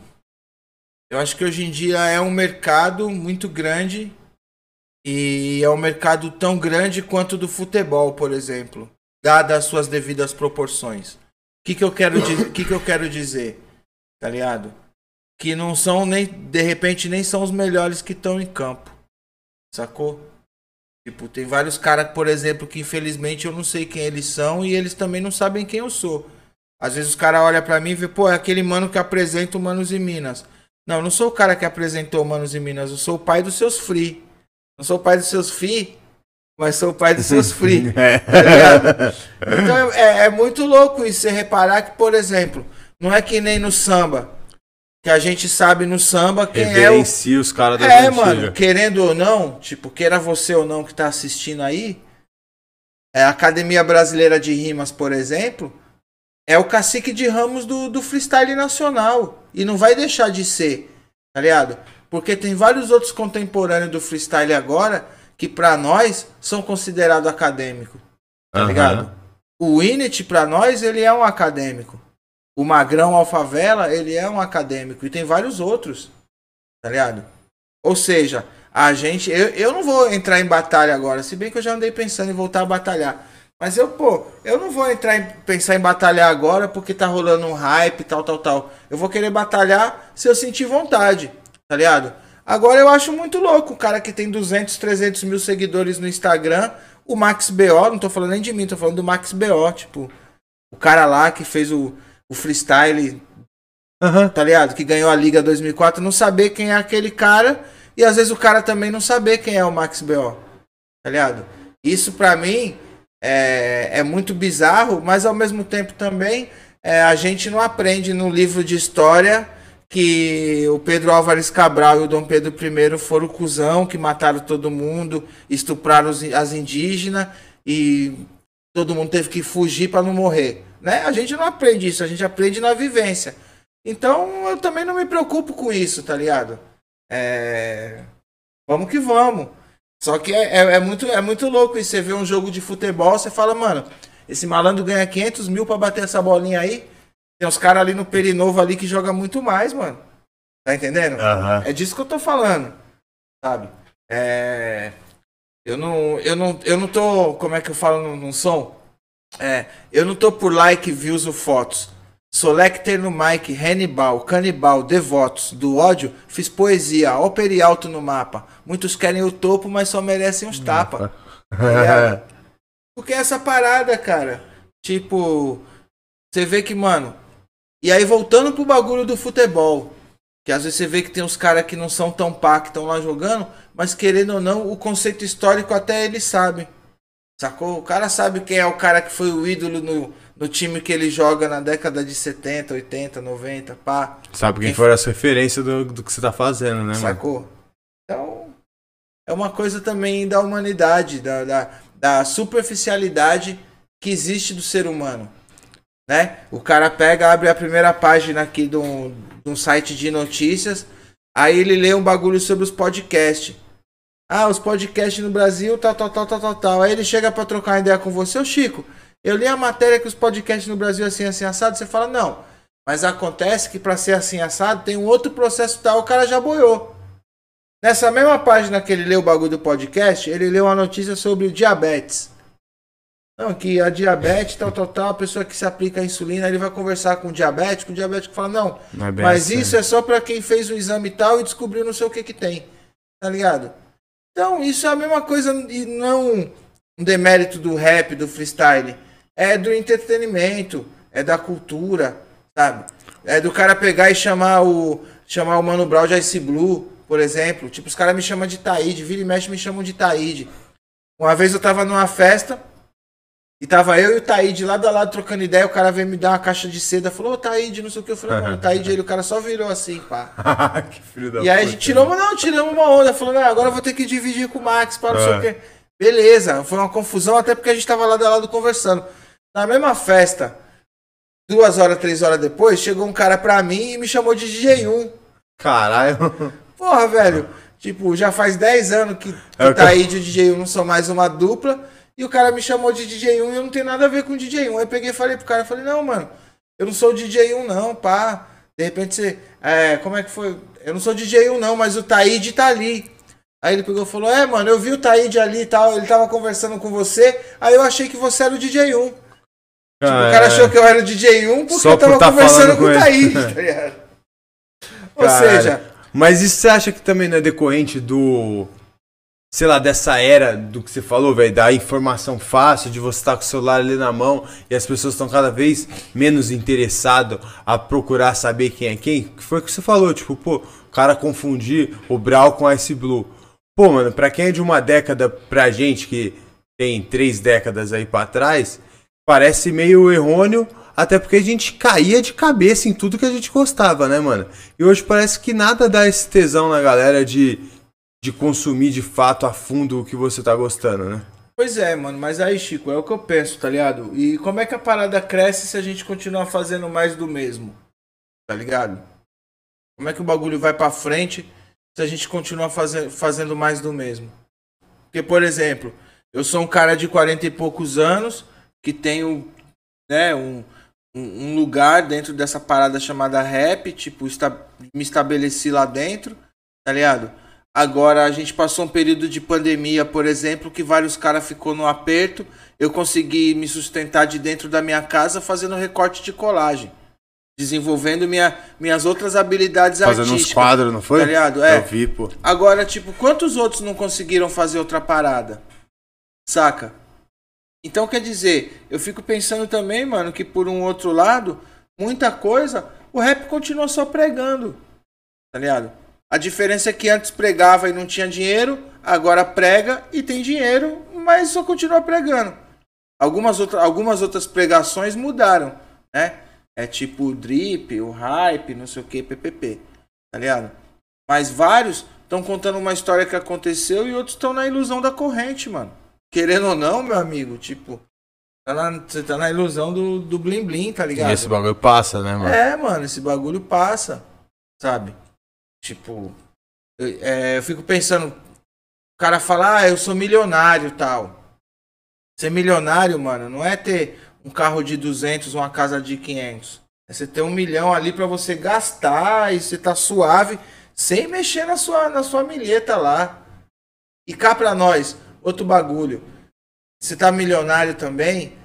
Eu acho que hoje em dia é um mercado muito grande e é um mercado tão grande quanto do futebol, por exemplo, dadas as suas devidas proporções. O que, que, eu quero que, que eu quero dizer? Tá ligado? Que não são nem, de repente, nem são os melhores que estão em campo. Sacou? Tipo, tem vários caras, por exemplo, que infelizmente eu não sei quem eles são e eles também não sabem quem eu sou. Às vezes os caras olham pra mim e vê, pô, é aquele mano que apresenta o Manos e Minas. Não, eu não sou o cara que apresentou Manos e Minas, eu sou o pai dos seus free. Não sou o pai dos seus fi, mas sou o pai dos seus free. É. Tá então é, é, muito louco isso, você reparar que, por exemplo, não é que nem no samba, que a gente sabe no samba quem é o... os caras da É, mano, querendo ou não, tipo, queira você ou não que tá assistindo aí, é, a Academia Brasileira de Rimas, por exemplo, é o cacique de ramos do, do freestyle nacional. E não vai deixar de ser, tá ligado? Porque tem vários outros contemporâneos do freestyle agora que para nós são considerados acadêmicos. Tá uhum. ligado? O Init para nós ele é um acadêmico. O Magrão Alfavela, ele é um acadêmico e tem vários outros. Tá ligado? Ou seja, a gente eu, eu não vou entrar em batalha agora, se bem que eu já andei pensando em voltar a batalhar. Mas eu, pô, eu não vou entrar em pensar em batalhar agora porque tá rolando um hype, tal, tal, tal. Eu vou querer batalhar se eu sentir vontade, tá ligado? Agora eu acho muito louco o cara que tem 200, 300 mil seguidores no Instagram, o Max BO, não tô falando nem de mim, tô falando do Max BO, tipo, o cara lá que fez o, o freestyle, uhum. tá ligado? Que ganhou a Liga 2004, não saber quem é aquele cara e às vezes o cara também não saber quem é o Max BO, tá ligado? Isso pra mim é, é muito bizarro, mas ao mesmo tempo também é, a gente não aprende no livro de história que o Pedro Álvares Cabral e o Dom Pedro I foram cuzão, que mataram todo mundo, estupraram as indígenas e todo mundo teve que fugir para não morrer. Né? A gente não aprende isso, a gente aprende na vivência. Então eu também não me preocupo com isso, tá ligado? É... Vamos que vamos. Só que é, é, é, muito, é muito louco isso. Você vê um jogo de futebol, você fala, mano, esse malandro ganha 500 mil pra bater essa bolinha aí. Tem uns caras ali no Perinovo ali que joga muito mais, mano. Tá entendendo? Uhum. É disso que eu tô falando. Sabe? É. Eu não, eu não, eu não tô, como é que eu falo num, num som? É, eu não tô por like, views ou fotos. Solecter no mic, Hannibal, Canibal, Devotos, do ódio, fiz poesia, ópera e alto no mapa. Muitos querem o topo, mas só merecem uns tapa. é. Porque é essa parada, cara. Tipo, você vê que, mano. E aí, voltando pro bagulho do futebol. Que às vezes você vê que tem uns caras que não são tão pá, que estão lá jogando, mas querendo ou não, o conceito histórico até eles sabem. Sacou? O cara sabe quem é o cara que foi o ídolo no, no time que ele joga na década de 70, 80, 90, pá. Sabe quem, quem foi as referências do, do que você tá fazendo, né, Sacou? Mano? Então, é uma coisa também da humanidade, da, da, da superficialidade que existe do ser humano. Né? O cara pega, abre a primeira página aqui de um, de um site de notícias, aí ele lê um bagulho sobre os podcasts. Ah, os podcasts no Brasil, tal, tal, tal, tal, tal, tal. Aí ele chega para trocar ideia com você, ô Chico, eu li a matéria que os podcasts no Brasil assim, assim, assado. Você fala, não. Mas acontece que para ser assim, assado, tem um outro processo tal. O cara já boiou. Nessa mesma página que ele leu o bagulho do podcast, ele leu uma notícia sobre o diabetes. Não, que a diabetes, tal, tal, tal, a pessoa que se aplica a insulina, ele vai conversar com o diabético, o diabético fala, não, não é mas assim. isso é só para quem fez o exame tal e descobriu não sei o que que tem. Tá ligado? Então, isso é a mesma coisa e não um demérito do rap, do freestyle é do entretenimento, é da cultura, sabe? É do cara pegar e chamar o chamar o Mano Brown de Ice Blue, por exemplo. Tipo, os caras me chamam de Taíde, vira e mexe me chamam de Taíde. Uma vez eu tava numa festa e tava eu e o Taíde lado a lado trocando ideia, o cara veio me dar uma caixa de seda, falou, ô Taíde, não sei o que, eu falei, mano, Taíde, ele, o cara só virou assim, pá. que filho da E aí a gente tirou, não, tiramos uma onda, falou, não, agora eu vou ter que dividir com o Max, para não sei o que. Beleza, foi uma confusão, até porque a gente tava lado a lado conversando. Na mesma festa, duas horas, três horas depois, chegou um cara pra mim e me chamou de DJ1. Caralho. Porra, velho. Tipo, já faz 10 anos que, que é tá aí de DJ1 não sou mais uma dupla. E o cara me chamou de DJ1 e eu não tenho nada a ver com DJ1. Aí eu peguei e falei pro cara, falei, não, mano, eu não sou DJ1 não, pá. De repente você. É, como é que foi? eu não sou DJ 1 não, mas o Taíde tá ali. Aí ele pegou e falou: É, mano, eu vi o Taíde ali e tal, ele tava conversando com você, aí eu achei que você era o DJ 1. Tipo, Ah, o cara é. achou que eu era o DJ 1 porque Só eu tava tá conversando com o com ele. Taíde, tá ligado? Ou Cara, seja, Mas isso você acha que também não é decorrente do. Sei lá, dessa era do que você falou, velho, da informação fácil, de você estar com o celular ali na mão e as pessoas estão cada vez menos interessadas a procurar saber quem é quem? Que foi o que você falou, tipo, pô, o cara confundir o Brawl com Ice Blue. Pô, mano, pra quem é de uma década pra gente que tem três décadas aí pra trás, parece meio errôneo, até porque a gente caía de cabeça em tudo que a gente gostava, né, mano? E hoje parece que nada dá esse tesão na galera de, de consumir de fato a fundo o que você tá gostando, né? Pois é, mano, mas aí, Chico, é o que eu penso, tá ligado? E como é que a parada cresce se a gente continuar fazendo mais do mesmo? Tá ligado? Como é que o bagulho vai pra frente se a gente continuar faze fazendo mais do mesmo? Porque, por exemplo, eu sou um cara de 40 e poucos anos que tenho, né, um, um, lugar dentro dessa parada chamada rap, tipo, esta- me estabeleci lá dentro, tá ligado? Agora a gente passou um período de pandemia, por exemplo, que vários caras ficou no aperto. Eu consegui me sustentar de dentro da minha casa fazendo recorte de colagem, desenvolvendo minha, minhas outras habilidades Fazendo uns artísticas. quadros, não foi? Tá ligado? É. Eu vi, pô. Agora, tipo, quantos outros não conseguiram fazer outra parada? Saca? Então, quer dizer, eu fico pensando também, mano, que por um outro lado, muita coisa, o rap continua só pregando. Tá ligado? A diferença é que antes pregava e não tinha dinheiro, agora prega e tem dinheiro, mas só continua pregando. Algumas, outra, algumas outras pregações mudaram, né? É tipo o drip, o hype, não sei o que, ppp. Tá ligado? Mas vários estão contando uma história que aconteceu e outros estão na ilusão da corrente, mano. Querendo ou não, meu amigo, tipo, tá na- você tá na ilusão do, do blim blim, tá ligado? E esse bagulho passa, né, mano? É, mano, esse bagulho passa, sabe? Tipo, eu, é, eu fico pensando, o cara fala, ah, eu sou milionário tal. Ser milionário, mano, não é ter um carro de 200, uma casa de 500. É você ter um milhão ali pra você gastar e você tá suave, sem mexer na sua, na sua milheta lá. E cá pra nós, outro bagulho. Você tá milionário também,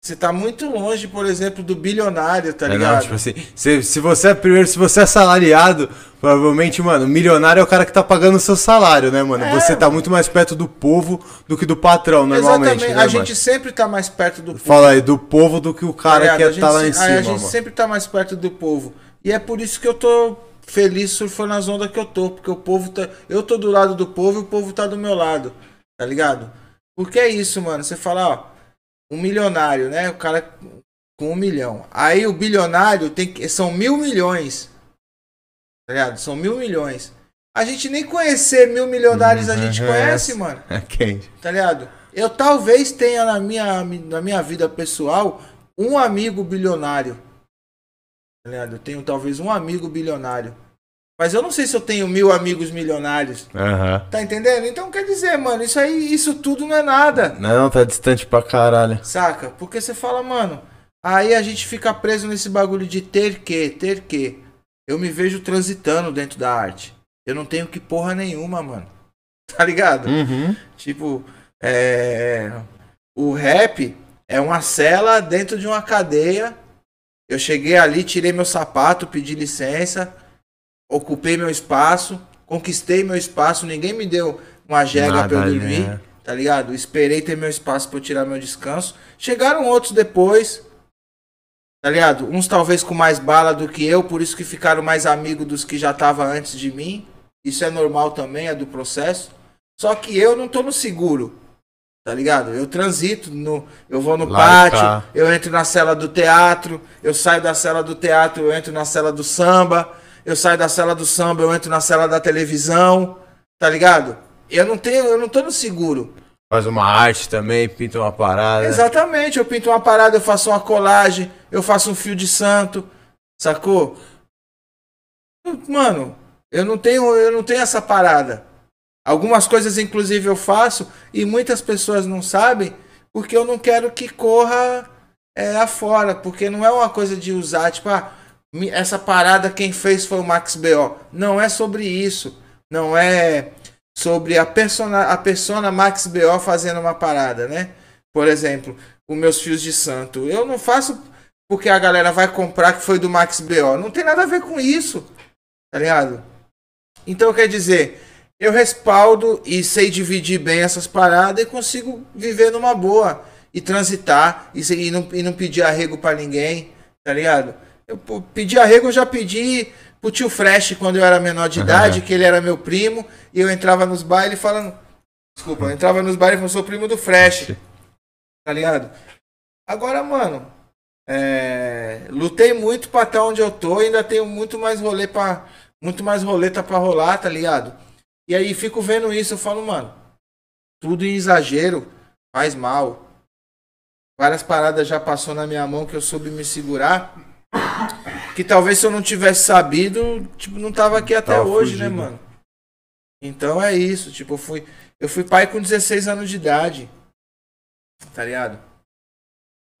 você tá muito longe, por exemplo, do bilionário, tá É, ligado? não, tipo assim, se, se você é primeiro, se você é salariado, provavelmente, mano, milionário é o cara que tá pagando o seu salário, né, mano? É, você tá mano. muito mais perto do povo do que do patrão, normalmente, Exatamente. né, a mano? gente sempre tá mais perto do povo. Fala aí, do povo do que o cara tá que ligado? tá lá em gente cima, A gente mano. sempre tá mais perto do povo. E é por isso que eu tô feliz surfando as ondas que eu tô. Porque o povo tá. Eu tô do lado do povo e o povo tá do meu lado. Tá ligado? Porque é isso, mano. Você fala, ó. Um milionário, né? O cara com um milhão. Aí o bilionário tem que. São mil milhões. Tá ligado? São mil milhões. A gente nem conhecer mil milionários a gente Uhum, conhece, é. mano É quente. tá ligado? Eu talvez tenha na minha, na minha vida pessoal um amigo bilionário. Tá ligado? Eu tenho talvez um amigo bilionário. Mas eu não sei se eu tenho mil amigos milionários. Aham. Tá entendendo? Então quer dizer, mano, isso aí, isso tudo não é nada. Não, não, tá distante pra caralho. Saca? Porque você fala, mano, aí a gente fica preso nesse bagulho de ter que, ter que. Eu me vejo transitando dentro da arte. Eu não tenho que porra nenhuma, mano. Tá ligado? Uhum. Tipo, é... o rap é uma cela dentro de uma cadeia. Eu cheguei ali, tirei meu sapato, pedi licença, ocupei meu espaço, conquistei meu espaço, ninguém me deu uma jega Nada pra eu dormir, né? tá ligado? Esperei ter meu espaço pra eu tirar meu descanso. Chegaram outros depois, tá ligado? Uns talvez com mais bala do que eu, por isso que ficaram mais amigos dos que já estavam antes de mim. Isso é normal também, é do processo. Só que eu não tô no seguro. Tá ligado? Eu transito, no, eu vou no Lá pátio, cá. eu entro na cela do teatro, eu saio da cela do teatro, eu entro na cela do samba, eu saio da cela do samba, eu entro na cela da televisão, tá ligado? Eu não tenho, eu não tô no seguro. Faz uma arte também, pinta uma parada. Exatamente, eu pinto uma parada, eu faço uma colagem, eu faço um fio de santo, sacou? Mano, eu não tenho, eu não tenho essa parada. Algumas coisas inclusive eu faço e muitas pessoas não sabem porque eu não quero que corra é, afora, porque não é uma coisa de usar, tipo, ah, Essa parada quem fez foi o Max BO. Não é sobre isso. Não é sobre a persona, a persona Max BO fazendo uma parada, né? Por exemplo, os meus fios de santo. Eu não faço porque a galera vai comprar que foi do Max BO. Não tem nada a ver com isso. Tá ligado? Então quer dizer, eu respaldo e sei dividir bem essas paradas e consigo viver numa boa e transitar e, e não, e não pedir arrego pra ninguém, tá ligado? Eu pô, pedir arrego eu já pedi pro tio Fresh quando eu era menor de idade, que ele era meu primo, e eu entrava nos bailes falando. Desculpa, eu entrava nos bailes e falando, sou primo do Fresh. Tá ligado? Agora, mano, é, lutei muito pra estar onde eu tô, ainda tenho muito mais rolê pra. Muito mais roleta pra rolar, tá ligado? E aí fico vendo isso, eu falo, mano, tudo em exagero faz mal. Várias paradas já passou na minha mão que eu soube me segurar. Que talvez se eu não tivesse sabido, tipo, não tava aqui até Tava hoje, né, fugido. mano? Então é isso, tipo, eu fui, eu fui pai com 16 anos de idade. Tá ligado?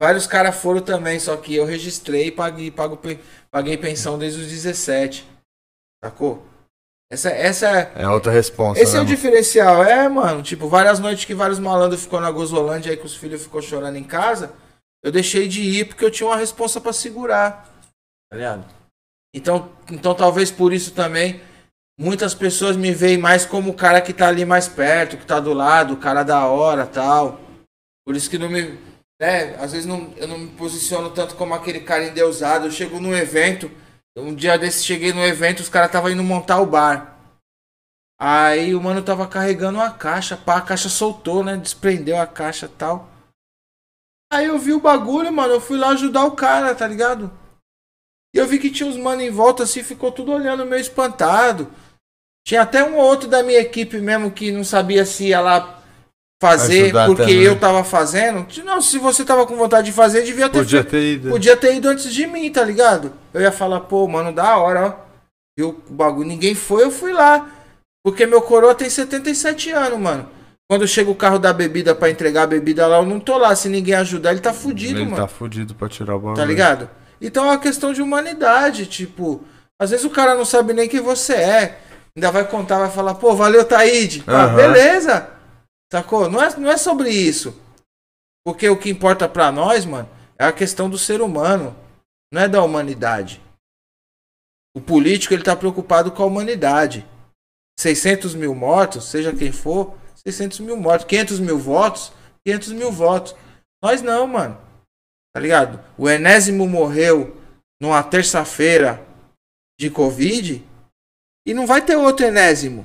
Vários caras foram também, só que eu registrei e paguei, pago, paguei pensão desde os 17. Sacou? Essa, essa é. É outra resposta. Esse né, é o mano? diferencial, é, mano. Tipo, várias noites que vários malandros ficou na Gozolândia aí que os filhos ficou chorando em casa, eu deixei de ir porque eu tinha uma responsa pra segurar. Tá ligado? Então, então talvez por isso também muitas pessoas me veem mais como o cara que tá ali mais perto, que tá do lado, o cara da hora, tal. Por isso que não me, né, às vezes não, eu não me posiciono tanto como aquele cara endeusado. Eu chego num evento, um dia desse cheguei no evento, os caras estavam indo montar o bar. Aí o mano tava carregando uma caixa, pá, a caixa soltou, né? Desprendeu a caixa tal. Aí eu vi o bagulho, mano, eu fui lá ajudar o cara, tá ligado? E eu vi que tinha uns mano em volta assim, ficou tudo olhando meio espantado. Tinha até um ou outro da minha equipe mesmo que não sabia se ia lá fazer Ajudar porque também. eu tava fazendo. Não, se você tava com vontade de fazer, devia ter Podia ter ido. Podia ter ido antes de mim, tá ligado? Eu ia falar, pô, mano, da hora, ó. Viu o bagulho? Ninguém foi, eu fui lá. Porque meu coroa tem 77 anos, mano. Quando chega o carro da bebida pra entregar a bebida lá, eu não tô lá. Se ninguém ajudar, ele tá fudido, Ele mano. tá fudido pra tirar o bagulho. Tá ligado? Então é uma questão de humanidade, tipo. Às vezes o cara não sabe nem quem você é. Ainda vai contar, vai falar, pô, valeu, Taíde. Ah, Aham. beleza. Sacou? Não é, não é sobre isso. Porque o que importa pra nós, mano, é a questão do ser humano. Não é da humanidade. O político, ele tá preocupado com a humanidade. 600 mil mortos, seja quem for, 600 mil mortos. 500 mil votos, 500 mil votos. Nós não, mano. Tá ligado? O Enésimo morreu numa terça-feira de Covid e não vai ter outro Enésimo.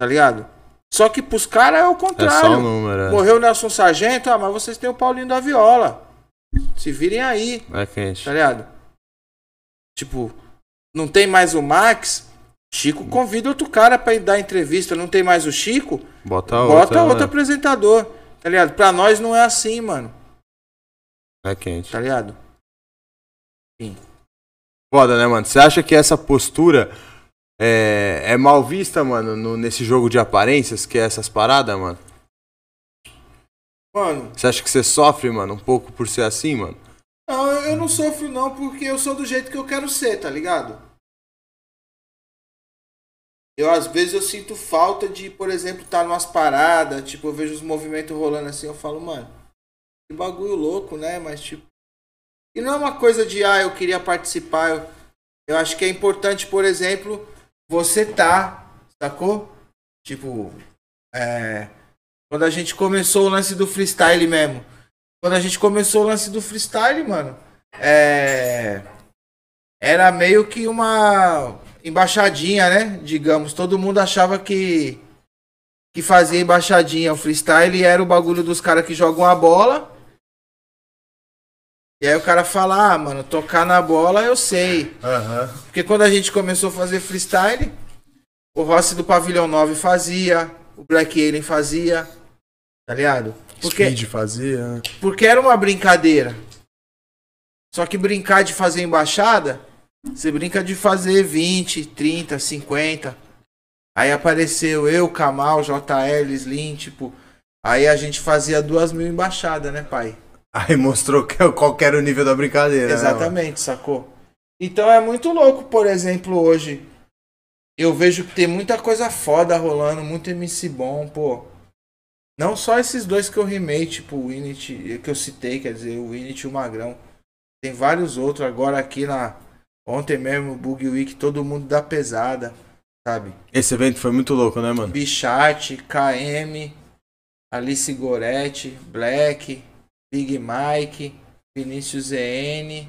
Tá ligado? Só que pros caras é o É contrário. só o número, é. Morreu o Nelson Sargento, ah, mas vocês têm o Paulinho da Viola. Se virem aí, É quente. tá ligado? Tipo, não tem mais o Max. Chico convida outro cara pra ir dar entrevista. Não tem mais o Chico. Bota Bota outra. outro né? apresentador. Tá ligado? Pra nós não é assim, mano. É quente. Tá ligado? Foda, né, mano? Você acha que essa postura é, é mal vista, mano, no- nesse jogo de aparências, que é essas paradas, mano? Mano, Você acha que você sofre, mano, um pouco por ser assim, mano? não, eu eu não sofro não porque eu sou do jeito que eu quero ser, tá ligado? Eu às vezes eu sinto falta de, por exemplo, estar tá numas paradas, tipo, eu vejo os movimentos rolando assim, eu falo, mano, que bagulho louco, né? Mas tipo. E não é uma coisa de ah, eu queria participar. Eu, eu acho que é importante, por exemplo, você tá, sacou? Tipo, é. Quando a gente começou o lance do freestyle mesmo. Quando a gente começou o lance do freestyle, mano. É. Era meio que uma embaixadinha, né? Digamos. Todo mundo achava que. Que fazia embaixadinha. O freestyle era o bagulho dos caras que jogam a bola. E aí o cara fala, ah, mano, tocar na bola eu sei. Aham. Porque quando a gente começou a fazer freestyle, o Rossi do Pavilhão 9 fazia, o Black Alien fazia, tá ligado? Porque, Speed fazia. porque era uma brincadeira. Só que brincar de fazer embaixada, você brinca de fazer 20, 30, 50. Aí apareceu eu, Kamal, JL, Slim, tipo. Aí a gente fazia duas mil embaixadas, né, pai? Aí mostrou que, qual que era o nível da brincadeira. né? Exatamente, sacou? Então é muito louco, por exemplo, hoje. Eu vejo que tem muita coisa foda rolando, muito MC bom, pô. Não só esses dois que eu rimei, tipo o Init, que eu citei, quer dizer, o Init e o Magrão. Tem vários outros agora aqui na. Ontem mesmo, Bug Week, todo mundo da pesada, sabe? Esse evento foi muito louco, né, mano? Bichat, KM, Alice Goretti, Black, Big Mike, Vinícius ZN.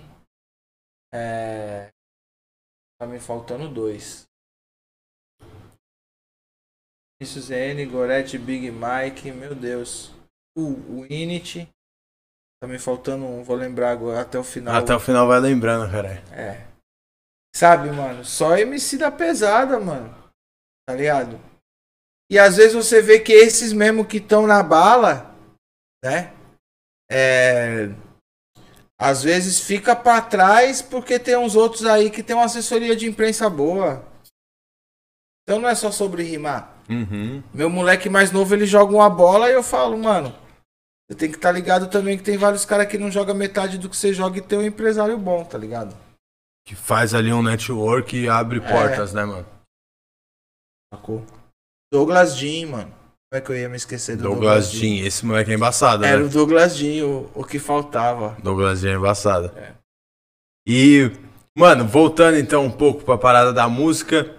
É... Tá me faltando dois. Vinícius ZN, Goretti, Big Mike, meu Deus. O, o Init. Tá me faltando um, vou lembrar agora até o final. Até o final vai lembrando, cara. É. Sabe, mano? Só MC da pesada, mano. Tá ligado? E às vezes você vê que esses mesmo que estão na bala, né? É. Às vezes fica pra trás porque tem uns outros aí que tem uma assessoria de imprensa boa. Então não é só sobre rimar. Uhum. Meu moleque mais novo, ele joga uma bola e eu falo, mano, você tem que estar ligado também que tem vários caras que não jogam metade do que você joga e tem um empresário bom, tá ligado? Que faz ali um network e abre portas, né, mano? Sacou? Douglas Jean, mano. Como é que eu ia me esquecer do Douglas Jean. Esse moleque é embaçado, Era né? o Douglas Jean, o, o que faltava. Douglas Jean é embaçado. É. E, mano, voltando então um pouco pra parada da música.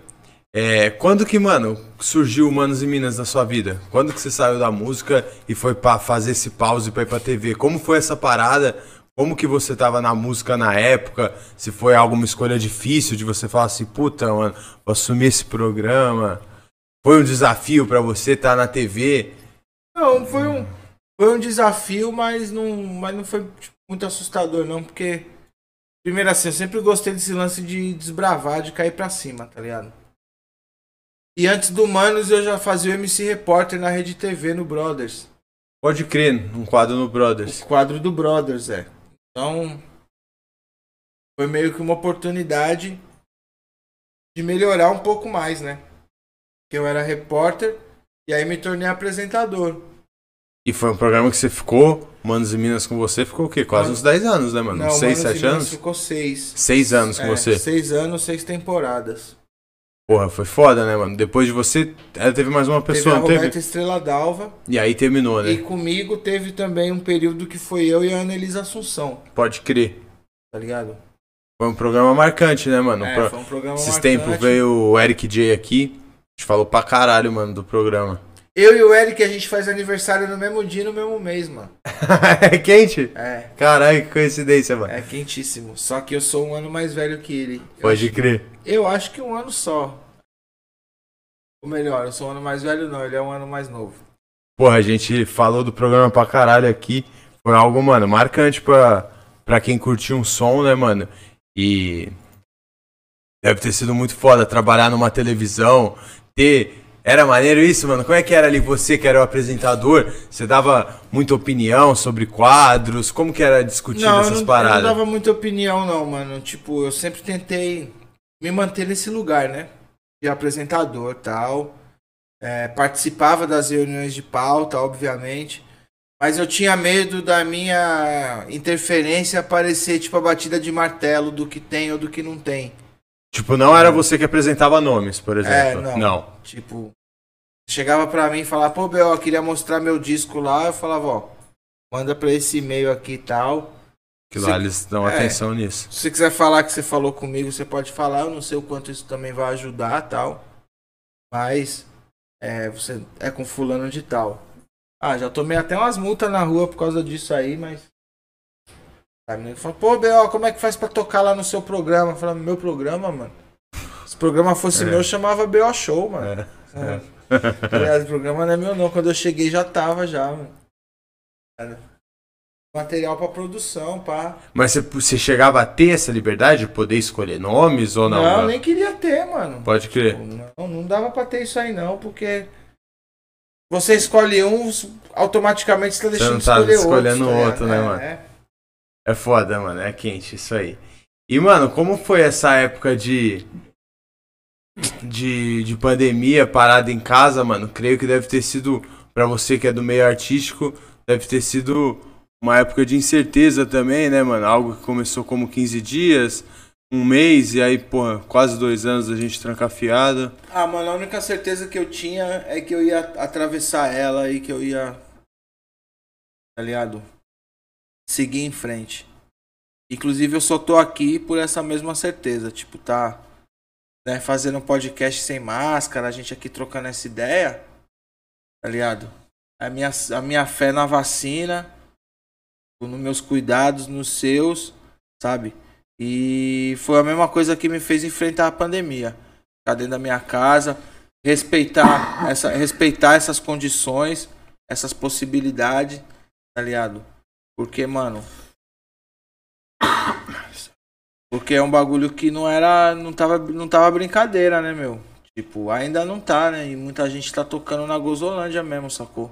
É, quando que, mano, surgiu Manos e Minas na sua vida? Quando que você saiu da música e foi pra fazer esse pause pra ir pra TV? Como foi essa parada? Como que você tava na música na época? Se foi alguma escolha difícil de você falar assim, puta, mano, vou assumir esse programa? Foi um desafio pra você estar na TV? Não, foi um, foi um desafio, mas não, mas não foi tipo, muito assustador, não, porque. Primeiro assim, eu sempre gostei desse lance de desbravar, de cair pra cima, tá ligado? E antes do Manos eu já fazia o MC Repórter na Rede TV no Brothers. Pode crer, um quadro no Brothers. O quadro do Brothers, é. Então. Foi meio que uma oportunidade de melhorar um pouco mais, né? Que eu era repórter e aí me tornei apresentador. E foi um programa que você ficou, Manos e Minas com você, ficou o quê? Quase Mano- uns 10 anos, né, mano? Não, 6, Manos e 7 Minas anos? Ficou seis. 6 anos com É, você. Seis anos, seis temporadas. Porra, foi foda, né, mano? Depois de você, ela teve mais uma teve pessoa, a não teve? Roberta Estrela d'Alva. E aí terminou, né? E comigo teve também um período que foi eu e a Annelise Assunção, Pode crer. tá ligado? Foi um programa marcante, né, mano? É, Pro- foi um programa Esses marcante. tempos veio o Eric J aqui. A gente falou pra caralho, mano, do programa. Eu e o Eric, a gente faz aniversário no mesmo dia, no mesmo mês, mano. é quente? É, Caralho, que coincidência, mano. é quentíssimo. Só que eu sou um ano mais velho que ele. Eu Pode acho- crer. Eu acho que um ano só. Ou melhor, eu sou um ano mais velho, não, ele é um ano mais novo. Porra, a gente falou do programa pra caralho aqui. Foi algo, mano, marcante pra, pra quem curtiu um som, né, mano? E deve ter sido muito foda trabalhar numa televisão, ter. Era maneiro isso, mano? Como é que era ali você que era o apresentador? Você dava muita opinião sobre quadros? Como que era discutido Não, eu essas não, eu paradas? não dava muita opinião, não, mano. Tipo, eu sempre tentei me manter nesse lugar, né? De apresentador tal. É, participava das reuniões de pauta, obviamente. Mas eu tinha medo da minha interferência aparecer, tipo, a batida de martelo do que tem ou do que não tem. Tipo, não era você que apresentava nomes, por exemplo. É, não. Tipo, chegava pra mim e falava, pô, Bel, eu queria mostrar meu disco lá. Eu falava, ó, manda pra esse e-mail aqui e tal. Que lá Você- eles dão é. atenção nisso. Se você quiser falar que você falou comigo, você pode falar. Eu não sei o quanto isso também vai ajudar tal. Mas é, você é com fulano de tal. Ah, já tomei até umas multas na rua por causa disso aí, mas. O nego fala, pô, B.O., como é que faz pra tocar lá no seu programa? Eu falo, meu programa, mano. Se o programa fosse É. meu, eu chamava B.O. Show, mano. É. Aliás, o programa não é meu não. Quando eu cheguei já tava já, mano. Material pra produção, pá. Mas você, você chegava a ter essa liberdade de poder escolher nomes ou não? Não, nem queria ter, mano. Pode crer. Não, não dava pra ter isso aí não, porque você escolhe um, automaticamente você tá deixando não de tá escolher escolhendo outro, ligado? né, É, mano? é. É foda, mano. É quente isso aí. E, mano, como foi essa época de. De, de pandemia, parada em casa, mano? Creio que deve ter sido, pra você que é do meio artístico, deve ter sido uma época de incerteza também, né, mano? Algo que começou como 15 dias, um mês e aí, porra, quase dois anos a gente trancafiado. Ah, mano, a única certeza que eu tinha é que eu ia atravessar ela e que eu ia. Tá ligado? Seguir em frente. Inclusive, eu só tô aqui por essa mesma certeza. Tipo, tá. Né, fazendo um podcast sem máscara, a gente aqui trocando essa ideia. Tá ligado? A minha, a minha fé na vacina, nos meus cuidados, nos seus, sabe? E foi a mesma coisa que me fez enfrentar a pandemia. Ficar dentro da minha casa, respeitar, essa, respeitar essas condições, essas possibilidades, tá ligado? Porque, mano. Porque é um bagulho que não era. Não tava, não tava brincadeira, né, meu? Tipo, ainda não tá, né? E muita gente tá tocando na Gozolândia mesmo, sacou?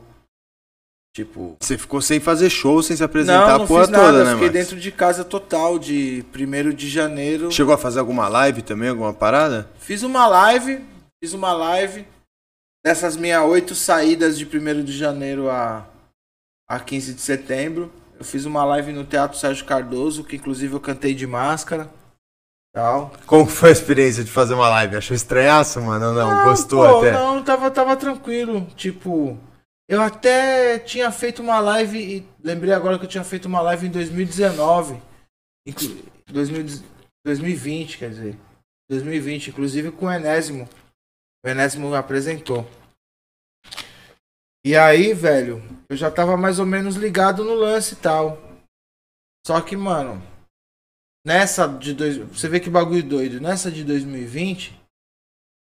Tipo. Você ficou sem fazer show, sem se apresentar não, não a porra fiz nada, toda, né, fiquei dentro de casa total, de 1 de janeiro. Chegou a fazer alguma live também, alguma parada? Fiz uma live, fiz uma live dessas minhas oito saídas de 1 de janeiro a, a 15 de setembro. Eu fiz uma live no Teatro Sérgio Cardoso, que inclusive eu cantei de máscara. Tal. Como foi a experiência de fazer uma live? Achou estranhaço, mano? Não, Ah, gostou pô, até? Não, tava, tava tranquilo. Tipo, eu até tinha feito uma live. E lembrei agora que eu tinha feito uma live em 2019. inclu- 2000 2020, quer dizer. 2020, inclusive com o Enésimo. O Enésimo apresentou. E aí, velho, eu já tava mais ou menos ligado no lance e tal. Só que, mano, nessa de dois, você vê que bagulho doido, nessa de 2020,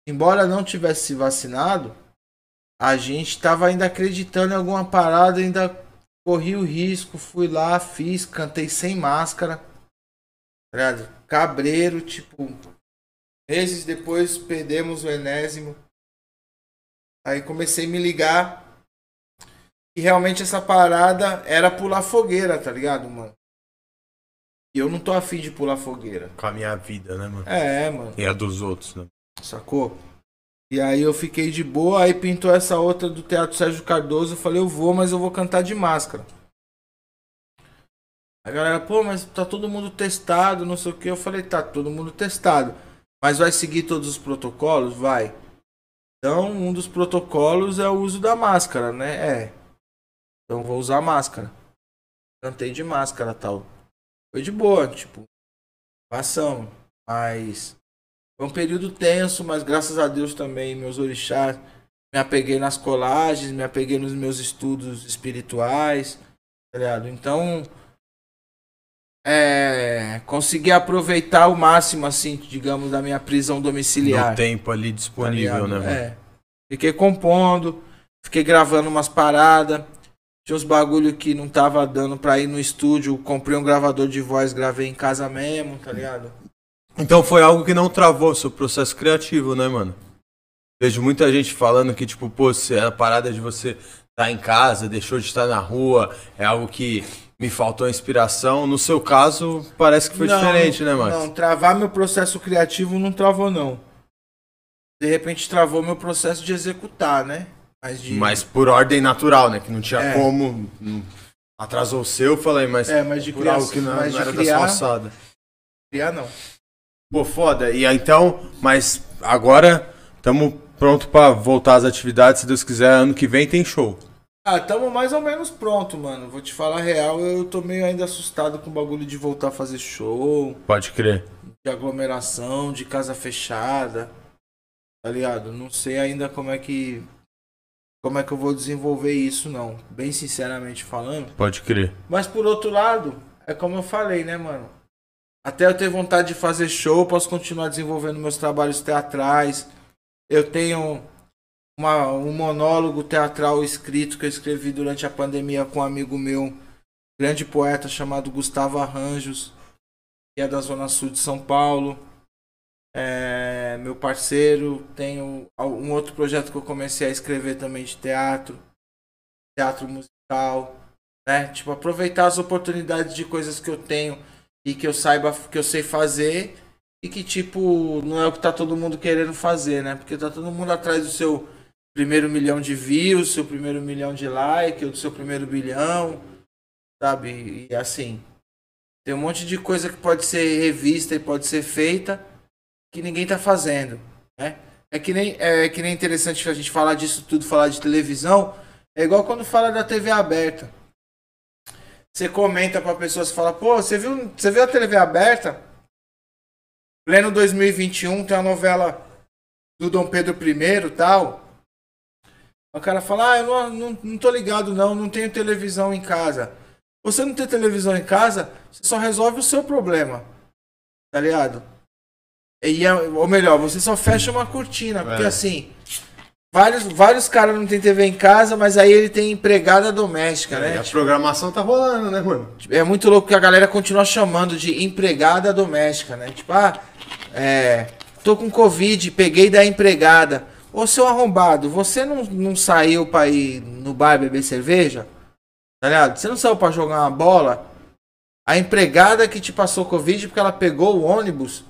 embora não tivesse se vacinado, a gente tava ainda acreditando em alguma parada, ainda corri o risco, fui lá, fiz, cantei sem máscara. tá? Cabreiro, tipo, meses depois perdemos o enésimo. Aí comecei a me ligar e realmente essa parada era pular fogueira, tá ligado, mano? E eu não tô afim de pular fogueira. Com a minha vida, né, mano? É, mano. E a dos outros, né? Sacou? E aí eu fiquei de boa, aí pintou essa outra do Teatro Sérgio Cardoso, eu falei, eu vou, mas eu vou cantar de máscara. A galera, pô, mas tá todo mundo testado, não sei o que. Eu falei, tá todo mundo testado. Mas vai seguir todos os protocolos? Vai. Então, um dos protocolos é o uso da máscara, né? É. Então vou usar máscara. Cantei de máscara tal. Foi de boa, tipo, passamos. Mas foi um período tenso, mas graças a Deus também, meus orixás, me apeguei nas colagens, me apeguei nos meus estudos espirituais, tá ligado? Então, é, consegui aproveitar o máximo, assim, digamos, da minha prisão domiciliar. No tempo ali tá disponível, ligado? né, mano? É. Fiquei compondo, fiquei gravando umas paradas. Tinha uns bagulho que não tava dando pra ir no estúdio. Comprei um gravador de voz, gravei em casa mesmo, tá ligado? Então foi algo que não travou o seu processo criativo, né, mano? Vejo muita gente falando que, tipo, pô, se a parada de você estar em casa, deixou de estar na rua, é algo que me faltou inspiração. No seu caso, parece que foi Não, diferente, né, Max? Não, travar meu processo criativo não travou, não. De repente travou meu processo de executar, né? Mas de. Mas por ordem natural, né? Que não tinha É. como. Atrasou o seu, eu falei, mas. É, mas de por criar- algo que não, mas não de era criar- da sua alçada. criar, não. Pô, foda. E aí, então, mas agora estamos pronto pra voltar às atividades. Se Deus quiser, ano que vem tem show. Ah, tamo mais ou menos pronto, mano. Vou te falar a real, eu tô meio ainda assustado com o bagulho de voltar a fazer show, Pode crer. de aglomeração, de casa fechada. Tá ligado? Não sei ainda como é que. Como é que eu vou desenvolver isso, não. Bem sinceramente falando. Pode crer. Mas por outro lado, é como eu falei, né, mano? Até eu ter vontade de fazer show, posso continuar desenvolvendo meus trabalhos teatrais. Eu tenho uma- um monólogo teatral escrito que eu escrevi durante a pandemia com um amigo meu, grande poeta chamado Gustavo Arranjos, que é da Zona Sul de São Paulo. É, meu parceiro, tenho um outro projeto que eu comecei a escrever também de teatro, teatro musical né? Tipo, aproveitar as oportunidades de coisas que eu tenho e que eu saiba que eu sei fazer e que, tipo, não é o que tá todo mundo querendo fazer, né? Porque tá todo mundo atrás do seu primeiro milhão de views, seu primeiro milhão de likes, ou do seu primeiro bilhão, sabe? E assim. Tem um monte de coisa que pode ser revista e pode ser feita que ninguém tá fazendo, né? É que nem é que nem interessante a gente falar disso tudo, falar de televisão. É igual quando fala da TV aberta. Você comenta pra pessoa, você fala, pô, você viu, você viu a TV aberta? Pleno 2021 tem a novela do Dom Pedro I tal. O cara fala, ah, eu não, não, não tô ligado não, não tenho televisão em casa. Você não ter televisão em casa, você só resolve o seu problema. Tá ligado? E, é- ou melhor, você só fecha uma cortina. Porque É. assim, vários, vários caras não tem TV em casa, mas aí ele tem empregada doméstica, E né? a programação tá rolando, né, mano? É muito louco que a galera continua chamando de empregada doméstica, né? Tipo, ah, é, tô com Covid, peguei da empregada. Ô, seu arrombado, você não, não saiu pra ir no bar beber cerveja? Tá ligado? Você não saiu pra jogar uma bola? A empregada que te passou Covid porque ela pegou o ônibus,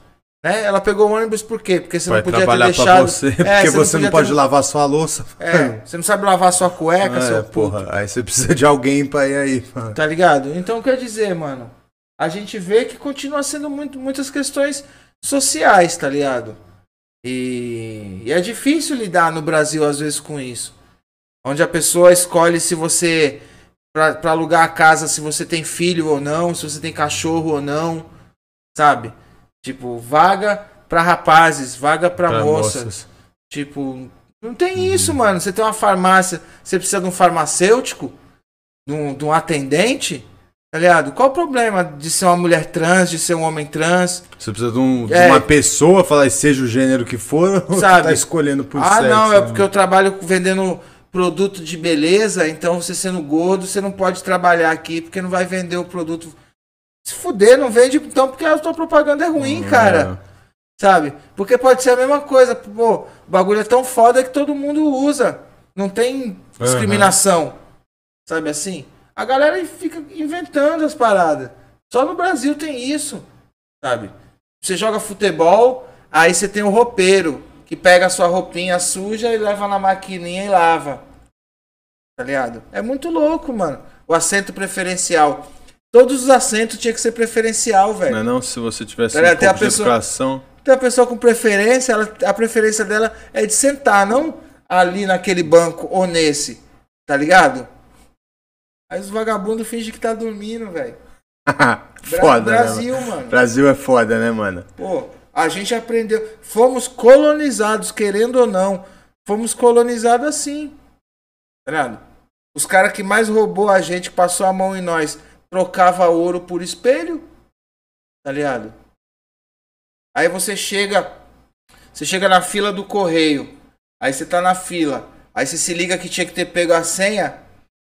né? Ela pegou o ônibus por quê? Porque você Vai não podia ter trabalhar pra deixado... você, É, Porque você não podia pode ter- lavar sua louça. É, você não sabe lavar sua cueca, É, seu puto. porra. Aí você precisa de alguém pra ir aí. mano. Tá ligado? Então quer dizer, mano, a gente vê que continua sendo muito, muitas questões sociais, tá ligado? E, e é difícil lidar no Brasil às vezes com isso. Onde a pessoa escolhe se você. Pra, pra alugar a casa, se você tem filho ou não, se você tem cachorro ou não, sabe? Tipo, vaga pra rapazes, vaga pra, Pra moças. moças. Tipo, não tem isso, mano. Você tem uma farmácia, você precisa de um farmacêutico, de um, de um atendente, tá ligado? Qual o problema de ser uma mulher trans, de ser um homem trans? Você precisa de, um- de É. uma pessoa, falar seja o gênero que for, ou Sabe? tá escolhendo por ah, sexo. não, é né? porque eu trabalho vendendo produto de beleza, então você sendo gordo, você não pode trabalhar aqui porque não vai vender o produto. Se fuder, não vende então porque a tua propaganda é ruim, cara. Sabe? Porque pode ser a mesma coisa. Pô, o bagulho é tão foda que todo mundo usa. Não tem discriminação. Sabe assim? A galera fica inventando as paradas. Só no Brasil tem isso. Sabe? Você joga futebol, aí você tem o roupeiro que pega a sua roupinha suja e leva na maquininha e lava. Tá ligado? É muito louco, mano. O assento preferencial. Todos os assentos tinha que ser preferencial, velho. Não é não? Se você tivesse um tem a pessoa- educação. Tem a pessoa com preferência, ela- a preferência dela é de sentar, não ali naquele banco ou nesse. Tá ligado? Aí os vagabundos fingem que tá dormindo, velho. Foda, né? Brasil, mano? mano. Brasil é foda, né, mano? Pô, a gente aprendeu. Fomos colonizados, querendo ou não. Fomos colonizados assim. Tá ligado? Os caras que mais roubou a gente, passou a mão em nós, trocava ouro por espelho. Tá ligado? Aí você chega. Você chega na fila do correio. Aí você tá na fila. Aí você se liga que tinha que ter pego a senha.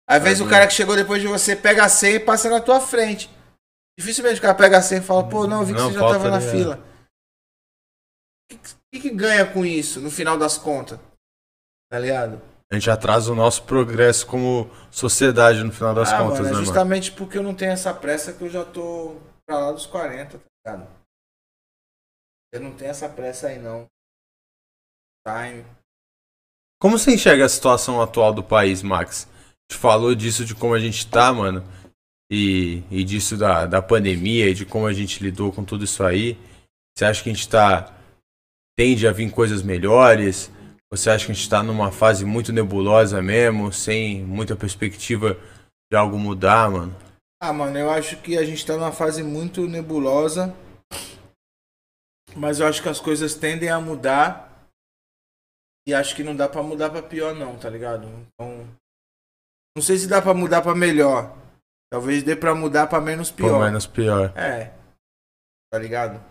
Às vezes o cara que chegou depois de você pega a senha e passa na tua frente. Dificilmente o cara pega a senha e fala, pô, não, eu vi que Não, você já tava na é. fila. O que, que, que ganha com isso, no final das contas? Tá ligado? A gente atrasa o nosso progresso como sociedade no final das ah, contas, mano, é né, mano? justamente porque eu não tenho essa pressa que eu já tô pra lá dos 40, tá ligado? Eu não tenho essa pressa aí, não. Time. Como você enxerga a situação atual do país, Max? A gente falou disso, de como a gente tá, mano. E, e disso da, da pandemia e de como a gente lidou com tudo isso aí. Você acha que a gente tá. Tende a vir coisas melhores? Você acha que a gente tá numa fase muito nebulosa mesmo, sem muita perspectiva de algo mudar, mano? Ah, mano, eu acho que a gente tá numa fase muito nebulosa. Mas eu acho que as coisas tendem a mudar. E acho que não dá pra mudar pra pior, não, tá ligado? Então. Não sei se dá pra mudar pra melhor. Talvez dê pra mudar pra menos pior. menos pior. É. Tá ligado?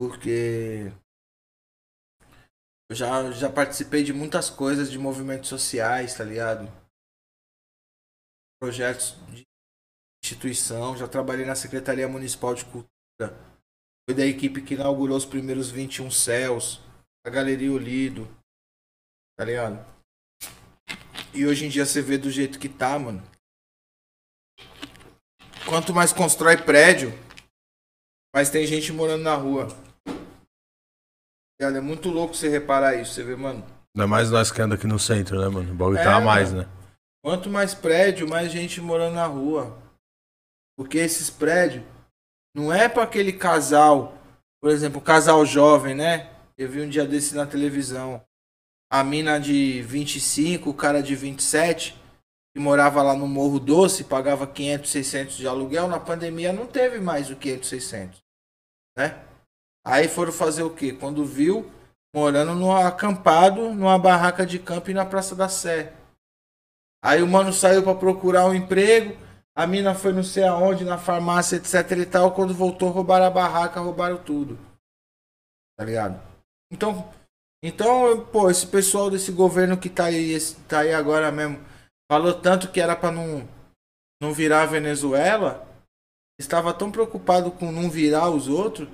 Porque. Eu já, já participei de muitas coisas de movimentos sociais, tá ligado? Projetos de instituição, já trabalhei na Secretaria Municipal de Cultura. Fui da equipe que inaugurou os primeiros 21 céus, a Galeria Olido. Tá ligado? E hoje em dia você vê do jeito que tá, mano. Quanto mais constrói prédio, mais tem gente morando na rua. É muito louco você reparar isso. Você vê, mano. Ainda mais nós que andamos aqui no centro, né, mano? O bagulho É, tá a mais, mano. né? Quanto mais prédio, mais gente morando na rua. Porque esses prédios não é para aquele casal, por exemplo, casal jovem, né? Eu vi um dia desse na televisão. A mina de 25, o cara de 27, que morava lá no Morro Doce, pagava 500, 600 de aluguel. Na pandemia não teve mais o 500, 600, né? Aí foram fazer o quê? Quando viu, morando no acampado, numa barraca de camping na Praça da Sé. Aí o mano saiu para procurar um emprego, a mina foi não sei aonde, na farmácia, etc e tal. Quando voltou, roubaram a barraca, roubaram tudo. Tá ligado? Então, então, pô, esse pessoal desse governo que tá aí, esse, tá aí agora mesmo, falou tanto que era para não, não virar a Venezuela, estava tão preocupado com não virar os outros,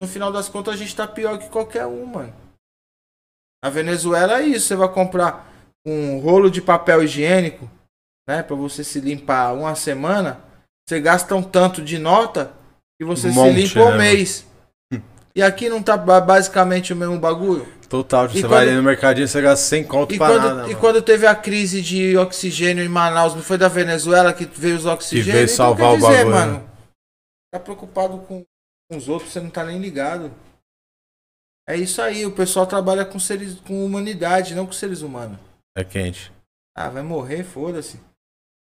no final das contas a gente tá pior que qualquer um, mano. A Venezuela é isso, você vai comprar um rolo de papel higiênico, né, para você se limpar uma semana, você gasta um tanto de nota e você Um se monte, limpa um né, mês. E aqui não tá ba- basicamente o mesmo bagulho? Total, E você quando- vai ali no mercadinho, você gasta 100 conto E pra quando, nada. e mano. quando teve a crise de oxigênio em Manaus, não foi da Venezuela que veio os oxigênios? veio salvar quer o bagulho, né? mano, tá preocupado com, com os outros, você não tá nem ligado. É isso aí, o pessoal trabalha com seres, com humanidade, não com seres humanos. É quente. Ah, vai morrer, foda-se.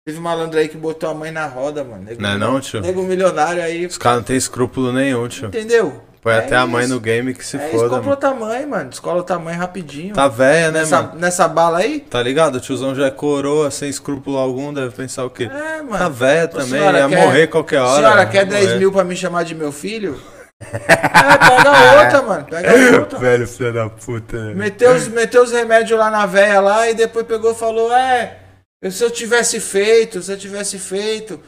Teve malandro aí que botou a mãe na roda, mano. Nego, Não é não, tio? nego milionário aí, Os caras não tem escrúpulo nenhum, tio. entendeu? Põe É até a mãe isso. no game que se é isso, foda, comprou mano. tamanho, mano. Descola o tamanho rapidinho. Tá velha, né, nessa, mano? nessa bala aí? Tá ligado? O tiozão já é coroa, sem escrúpulo algum, deve pensar o quê? É, mano. Tá velha também, ia quer- morrer qualquer hora. Senhora, quer Ia 10 morrer. mil pra me chamar de meu filho? é, pega outra, mano. Pega outra. Velho filho da puta. né? Meteu os, meteu os remédios lá na véia lá e depois pegou e falou: É, se eu tivesse feito, se eu tivesse feito.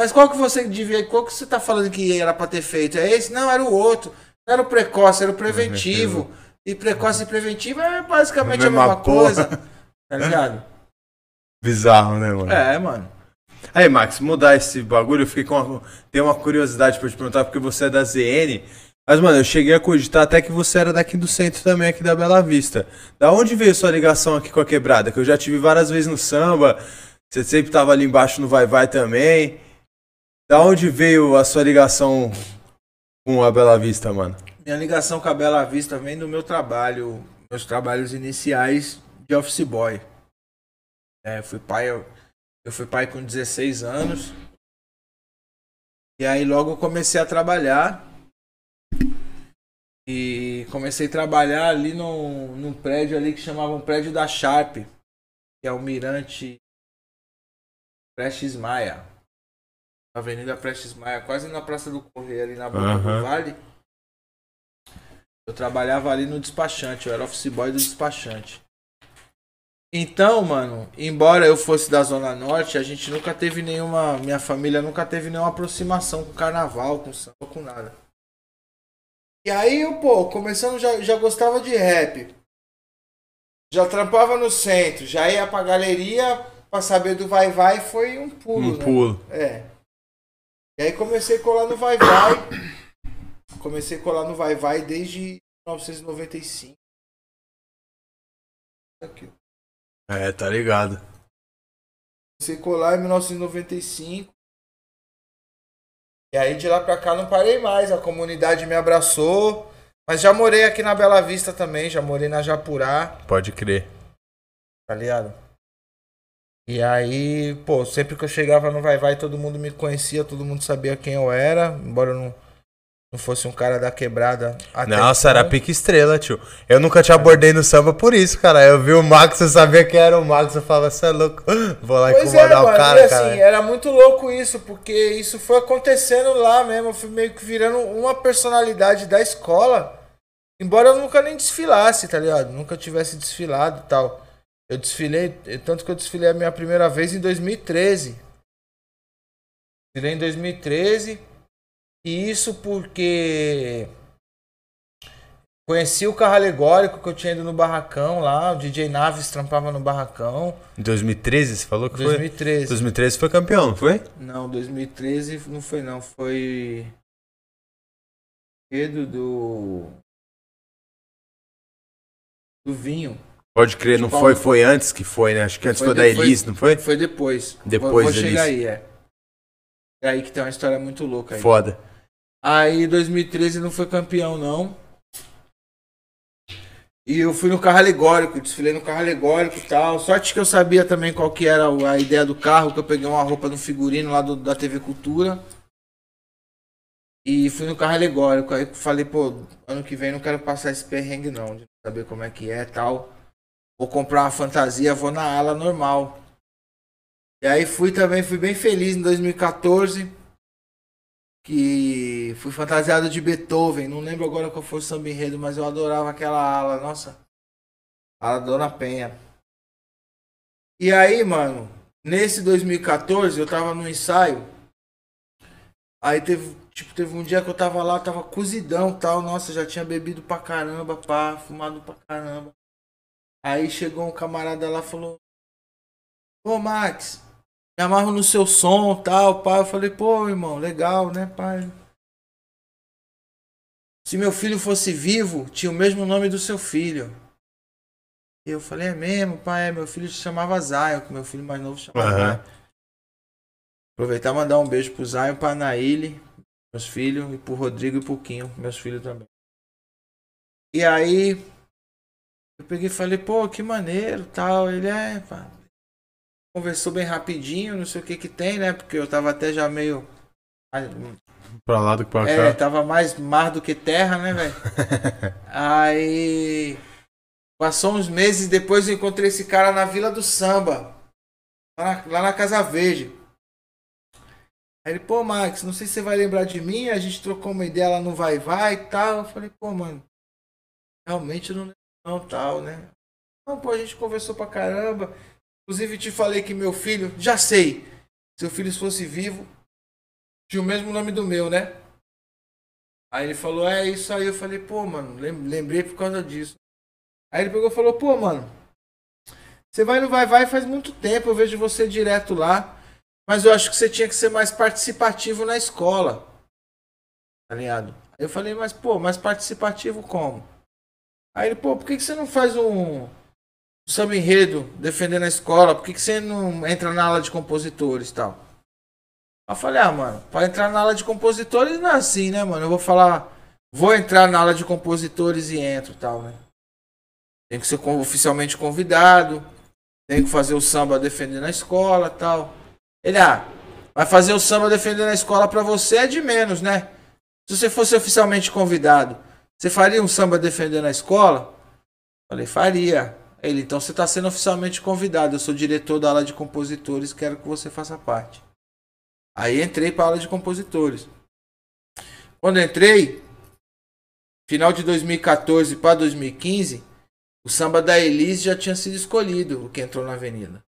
Mas qual que você devia. Qual que você tá falando que era pra ter feito? É esse? Não, era o outro. Não era o precoce, era o preventivo. E precoce e preventivo é basicamente a Mesma mesma porra. coisa. Tá ligado? Bizarro, né, mano? É, mano. Aí, Max, mudar esse bagulho, eu fiquei com uma, tenho uma curiosidade pra te perguntar, porque você é da ZN. Mas, mano, eu cheguei a cogitar até que você era daqui do centro também, aqui da Bela Vista. Da onde veio sua ligação aqui com a quebrada? Que eu já tive várias vezes no samba, você sempre tava ali embaixo no Vai Vai também. Da onde veio a sua ligação com a Bela Vista, mano? Minha ligação com a Bela Vista vem do meu trabalho, meus trabalhos iniciais de office boy. É, eu fui pai, eu, eu fui pai com 16 anos. E aí logo comecei a trabalhar. E comecei a trabalhar ali num, num prédio ali que chamava um prédio da Sharp, que é o Mirante Prestes Maia. Avenida Prestes Maia, quase na Praça do Correio, ali na boca Aham. do Vale. Eu trabalhava ali no despachante, eu era office boy do despachante. Então, mano, embora eu fosse da Zona Norte, a gente nunca teve nenhuma. Minha família nunca teve nenhuma aproximação com carnaval, com samba, com nada. E aí eu, pô, começando já, já gostava de rap. Já trampava no centro, já ia pra galeria pra saber do vai vai foi um pulo, Um né? pulo. É. E aí comecei a colar no Vai Vai. Comecei a colar no Vai Vai desde 1995. Aqui. É, tá ligado. Comecei a colar em 1995. E aí de lá pra cá não parei mais. A comunidade me abraçou. Mas já morei aqui na Bela Vista também. Já morei na Japurá. Pode crer. tá ligado? E aí, pô, sempre que eu chegava no Vai Vai, todo mundo me conhecia, todo mundo sabia quem eu era, embora eu não, não fosse um cara da quebrada. até Nossa, era então. pique estrela, tio. Eu nunca te abordei no samba por isso, cara. Eu vi o Max, eu sabia que era o Max, eu falava, você é louco. Vou lá Pois é, incomodar mano, o cara, e assim, cara. era muito louco isso, porque isso foi acontecendo lá mesmo, eu fui meio que virando uma personalidade da escola, embora eu nunca nem desfilasse, tá ligado? Nunca tivesse desfilado e tal. Eu desfilei, tanto que eu desfilei a minha primeira vez em 2013. Desfilei em 2013, e isso porque conheci o carro alegórico que eu tinha ido no barracão lá, o DJ Naves trampava no barracão. Em 2013, você falou que foi? 2013. 2013 foi campeão, não foi? Não, 2013 não foi não, foi Pedro do do vinho. Pode crer, não Paulo. foi, foi antes que foi, né? Acho que antes foi, Foi da depois- Elis, não foi? Foi depois. Depois vou, vou da chegar Elis. aí, é. É aí que tem uma história muito louca aí. Foda. Aí 2013 não foi campeão, não. E eu fui no carro alegórico, desfilei no carro alegórico e tal. Sorte que eu sabia também qual que era a ideia do carro, que eu peguei uma roupa no figurino lá do, da TV Cultura. E fui no carro alegórico. Aí falei, pô, ano que vem não quero passar esse perrengue não, de saber como é que é e tal. Vou comprar uma fantasia, vou na ala normal. E aí fui também, fui bem feliz em 2014. Que fui fantasiado de Beethoven. Não lembro agora qual foi o samba enredo, mas eu adorava aquela ala. Nossa. Ala Dona Penha. E aí, mano, nesse 2014 eu tava no ensaio. Aí teve, tipo, teve um dia que eu tava lá, tava cozidão tal. Nossa, já tinha bebido pra caramba, pá, fumado pra caramba. Aí chegou um camarada lá e falou: Ô Max, me amarro no seu som tal, pai. Eu falei, pô, irmão, legal, né, pai? Se meu filho fosse vivo, tinha o mesmo nome do seu filho. E eu falei, é mesmo, pai, meu filho se chamava Zion, que meu filho mais novo chamava. Zion. Aproveitar e mandar um beijo pro Zion, pra Anaíle, meus filhos, e pro Rodrigo e pro Quinho, meus filhos também. E aí, eu peguei e falei, pô, que maneiro, tal. Ele é, pá. Conversou bem rapidinho, não sei o que que tem, né? Porque eu tava até já meio. Pra lá do que pra É, cá. tava mais mar do que terra, né, velho? Aí. Passou uns meses depois eu encontrei esse cara na Vila do Samba. Lá na, lá na Casa Verde. Aí ele, pô, Max, não sei se você vai lembrar de mim. A gente trocou uma ideia lá no Vai Vai e tal. Eu falei, pô, mano. Realmente eu não lembro, não, tal, né? Não, pô, a gente conversou pra caramba. Inclusive te falei que meu filho. Já sei. Se o filho fosse vivo, tinha o mesmo nome do meu, né? Aí ele falou, é isso aí. Eu falei, pô, mano, lem- lembrei por causa disso. Aí ele pegou e falou, pô, mano, você vai no Vai Vai faz muito tempo, eu vejo você direto lá. Mas eu acho que você tinha que ser mais participativo na escola. Tá ligado? Eu falei, mas pô, mais participativo como? Aí ele, pô, por que, que você não faz um, um samba enredo defendendo a escola? Por que, que você não entra na aula de compositores e tal? Aí eu falei, ah, mano, pra entrar na aula de compositores não é assim, né, mano? Eu vou falar, vou entrar na aula de compositores e entro tal, né? Tem que ser oficialmente convidado, tem que fazer o samba defendendo a escola tal. Ele, ah, vai fazer o samba defendendo a escola pra você é de menos, né? Se você fosse oficialmente convidado, você faria um samba defendendo a escola? Falei, faria. Ele, então você tá sendo oficialmente convidado. Eu sou diretor da aula de compositores, quero que você faça parte. Aí entrei para aula de compositores. Quando entrei, final de 2014 para 2015, o samba da Elise já tinha sido escolhido, o que entrou na avenida.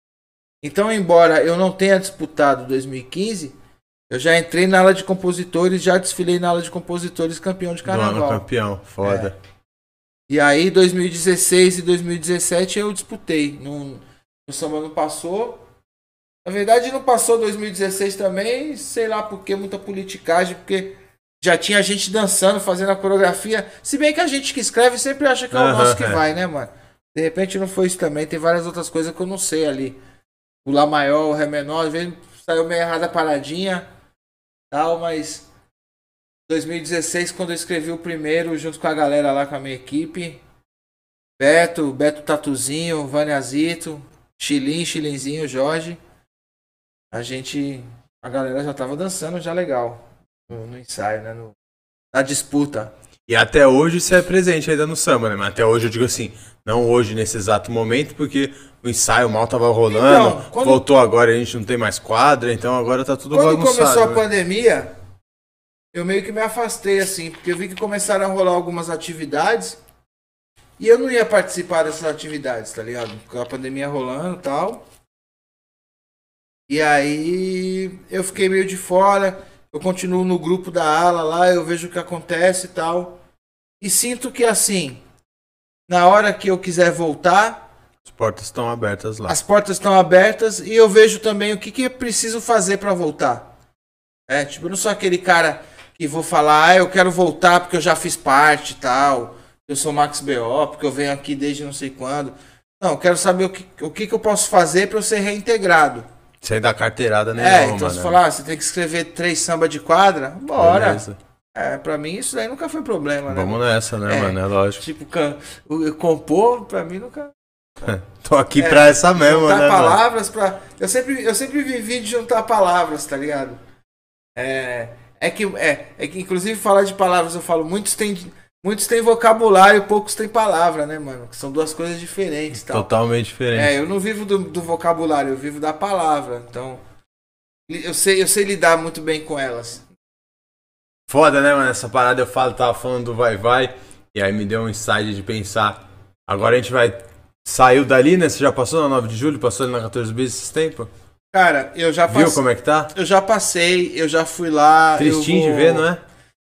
Então, embora eu não tenha disputado 2015, eu já entrei na aula de compositores, já desfilei na aula de compositores campeão de Do ano carnaval. campeão. Foda. E aí, 2016 e 2017 eu disputei. No, o samba não passou. Na verdade, não passou 2016 também, sei lá por que, muita politicagem, porque já tinha gente dançando, fazendo a coreografia. Se bem que a gente que escreve sempre acha que é o Aham, nosso que é. vai, né, mano? De repente não foi isso também. Tem várias outras coisas que eu não sei ali. O Lá maior, o Ré menor, às vezes saiu meio errada a paradinha, tal, mas 2016, quando eu escrevi o primeiro, junto com a galera lá, com a minha equipe, Beto, Beto Tatuzinho, Vânia Zito, Chilim, Chilinzinho, Jorge, a gente, a galera já tava dançando já legal no, no ensaio, né, no- na disputa. E até hoje você é presente ainda no samba, né? Mas até hoje eu digo assim, não hoje nesse exato momento, porque o ensaio mal tava rolando, Então, quando- voltou agora, a gente não tem mais quadra, então agora tá tudo Quando bagunçado. começou a né? pandemia, eu meio que me afastei assim, porque eu vi que começaram a rolar algumas atividades e eu não ia participar dessas atividades, tá ligado? Com a pandemia rolando e tal. E aí eu fiquei meio de fora, eu continuo no grupo da ala lá, eu vejo o que acontece e tal. E sinto que assim, na hora que eu quiser voltar, As portas estão abertas lá. as portas estão abertas e eu vejo também o que, que eu preciso fazer pra voltar. É, tipo, eu não sou aquele cara que vou falar, ah, eu quero voltar porque eu já fiz parte e tal. Eu sou Max BO, porque eu venho aqui desde não sei quando. Não, eu quero saber o que, o que, que eu posso fazer pra eu ser reintegrado. Sem dar carteirada É, nenhuma, então mano. você falar, ah, você tem que escrever três samba de quadra, bora. Beleza. É, pra mim isso daí nunca foi problema, né? Vamos nessa, né, É. mano? É lógico. Tipo, can... compor, pra mim nunca. Tô aqui É, pra essa mesmo, juntar né, mano? palavras pra. Eu sempre, eu sempre vivi de juntar palavras, tá ligado? É. É que, é, é que, inclusive, falar de palavras, eu falo, muitos têm, muitos têm vocabulário, poucos têm palavra, né, mano? Que são duas coisas diferentes, tal. Totalmente diferente. É, eu não vivo do, do vocabulário, eu vivo da palavra. Então, eu sei, eu sei lidar muito bem com elas. Foda, né, mano? Essa parada eu falo, tava falando do vai vai, e aí me deu um insight de pensar. Agora a gente vai. Saiu dali, né? Você já passou na 9 de julho? Passou ali na 14 bis esses tempos? Cara, eu já Viu passei. como é que tá? Eu já passei, eu já fui lá. Tristinho eu de vou- ver, não é?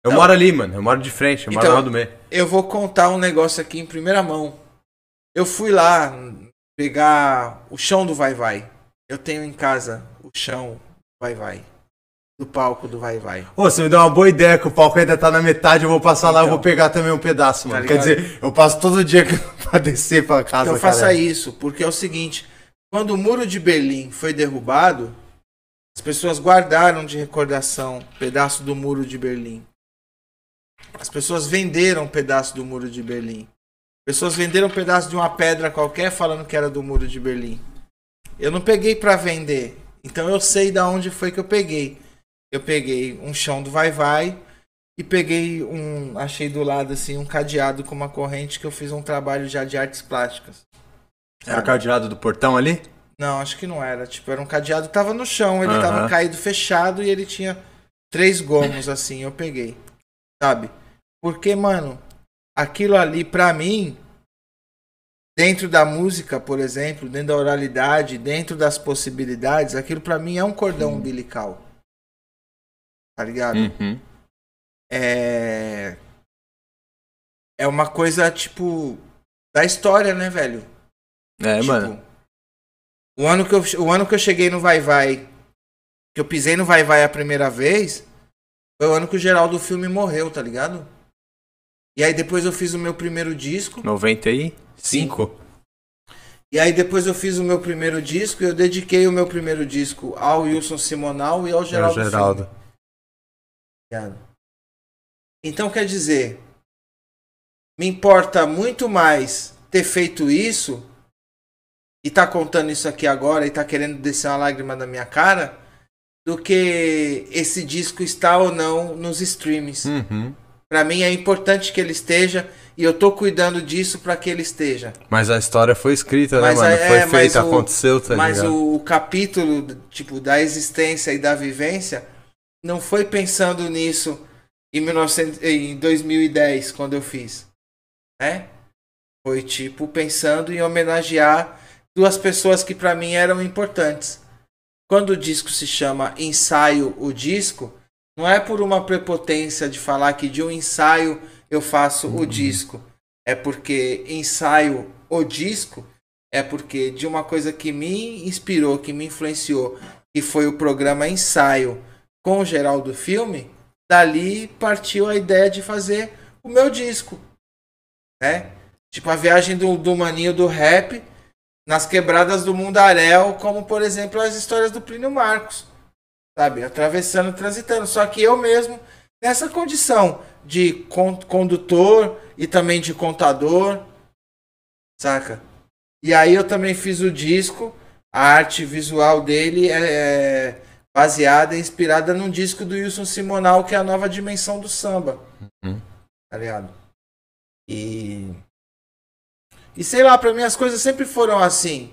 Eu Não. moro ali, mano. Eu moro de frente, eu moro Então- Rua do Meio. Eu vou contar um negócio aqui em primeira mão. Eu fui lá pegar o chão do Vai Vai. Eu tenho em casa o chão Vai Vai. Do palco do Vai Vai. Ô, você me deu uma boa ideia que o palco ainda tá na metade, eu vou passar lá, eu Então. vou pegar também um pedaço, Tá mano. Quer ligado? dizer, eu passo todo dia pra descer pra casa, Então faça cara. isso, porque é o seguinte: quando o muro de Berlim foi derrubado, as pessoas guardaram de recordação um pedaço do muro de Berlim. As pessoas venderam um pedaço do muro de Berlim. Pessoas venderam um pedaço de uma pedra qualquer falando que era do muro de Berlim. Eu não peguei pra vender, então eu sei da onde foi que eu peguei. Eu peguei um chão do vai vai e peguei um, achei do lado assim um cadeado com uma corrente que eu fiz um trabalho já de artes plásticas. Era o cadeado do portão ali? Não, acho que não era. Tipo, era um cadeado que tava no chão, ele Aham. tava caído fechado e ele tinha três gomos assim, eu peguei. Sabe? Porque, mano, aquilo ali pra mim, dentro da música, por exemplo, dentro da oralidade, dentro das possibilidades, aquilo pra mim é um cordão umbilical. Tá ligado? Uhum. É. É uma coisa, tipo, da história, né, velho? É, Tipo, mano. O ano, que eu, o ano que eu cheguei no Vai Vai, que eu pisei no Vai Vai a primeira vez, foi o ano que o Geraldo Filme morreu, tá ligado? E aí depois eu fiz o meu primeiro disco. 95? E aí depois eu fiz o meu primeiro disco e eu dediquei o meu primeiro disco ao Wilson Simonal e ao É Geraldo, o Geraldo. Filme. Então quer dizer, me importa muito mais ter feito isso e tá contando isso aqui agora e tá querendo descer uma lágrima da minha cara do que esse disco está ou não nos streams. Uhum. Pra mim é importante que ele esteja e eu tô cuidando disso pra que ele esteja. Mas a história foi escrita, Mas né, mano? foi é, mas feita, aconteceu, tá Mas ligado? o, o capítulo, tipo, da existência e da vivência não foi pensando nisso em, 1900, em 2010, quando eu fiz. Né? Foi, tipo, pensando em homenagear duas pessoas que pra mim eram importantes. Quando o disco se chama Ensaio o Disco, não é por uma prepotência de falar que de um ensaio eu faço o disco. É porque ensaio o disco é porque de uma coisa que me inspirou, que me influenciou, que foi o programa Ensaio com o Geraldo Filme, dali partiu a ideia de fazer o meu disco. Né? Tipo a viagem do, do maninho do rap nas quebradas do Mundaréu, como por exemplo as histórias do Plínio Marcos. Sabe? Atravessando, transitando. Só que eu mesmo, nessa condição de con- condutor e também de contador, saca? E aí eu também fiz o disco, a arte visual dele é, é baseada e inspirada num disco do Wilson Simonal, que é a nova dimensão do samba. Uhum. Tá ligado? E. E sei lá, pra mim as coisas sempre foram assim.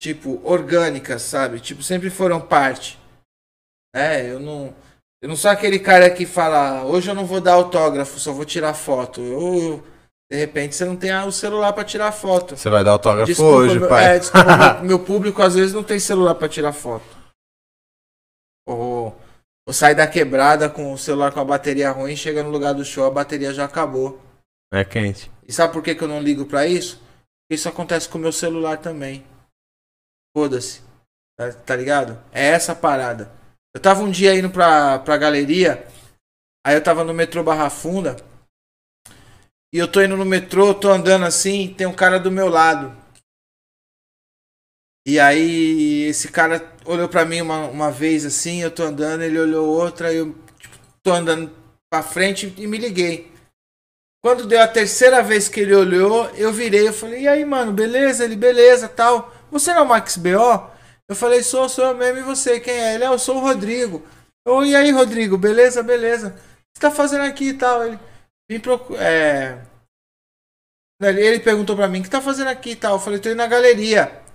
Tipo, orgânicas, sabe? Tipo, sempre foram parte. É, eu não. Eu não sou aquele cara que fala, hoje eu não vou dar autógrafo, só vou tirar foto. Eu, de repente você não tem o celular pra tirar foto. Você vai dar autógrafo Desculpa, hoje, meu, pai. é, desculpa, meu, meu público às vezes não tem celular pra tirar foto. Ou, sai da quebrada com o celular com a bateria ruim, chega no lugar do show, a bateria já acabou. É quente. E sabe por que, que eu não ligo pra isso? Porque isso acontece com o meu celular também. Foda-se. Tá, tá ligado? É essa a parada. Eu tava um dia indo pra, pra galeria, aí eu tava no metrô Barra Funda, e eu tô indo no metrô, tô andando assim, tem um cara do meu lado. E aí esse cara olhou pra mim uma, uma vez assim, eu tô andando, ele olhou outra, eu tipo, tô andando pra frente e me liguei. Quando deu a terceira vez que ele olhou, eu virei, eu falei, e aí, mano, beleza? Ele, beleza, tal. Você não é o Max B.O.? Eu falei, sou, sou eu mesmo, e você? Quem é? Ele, é, eu sou o Rodrigo. Eu, e aí, Rodrigo, beleza, beleza. O que você tá fazendo aqui e tal? Ele, vim procurar, é... Ele perguntou pra mim, o que tá fazendo aqui e tal? Eu falei, tô indo na galeria.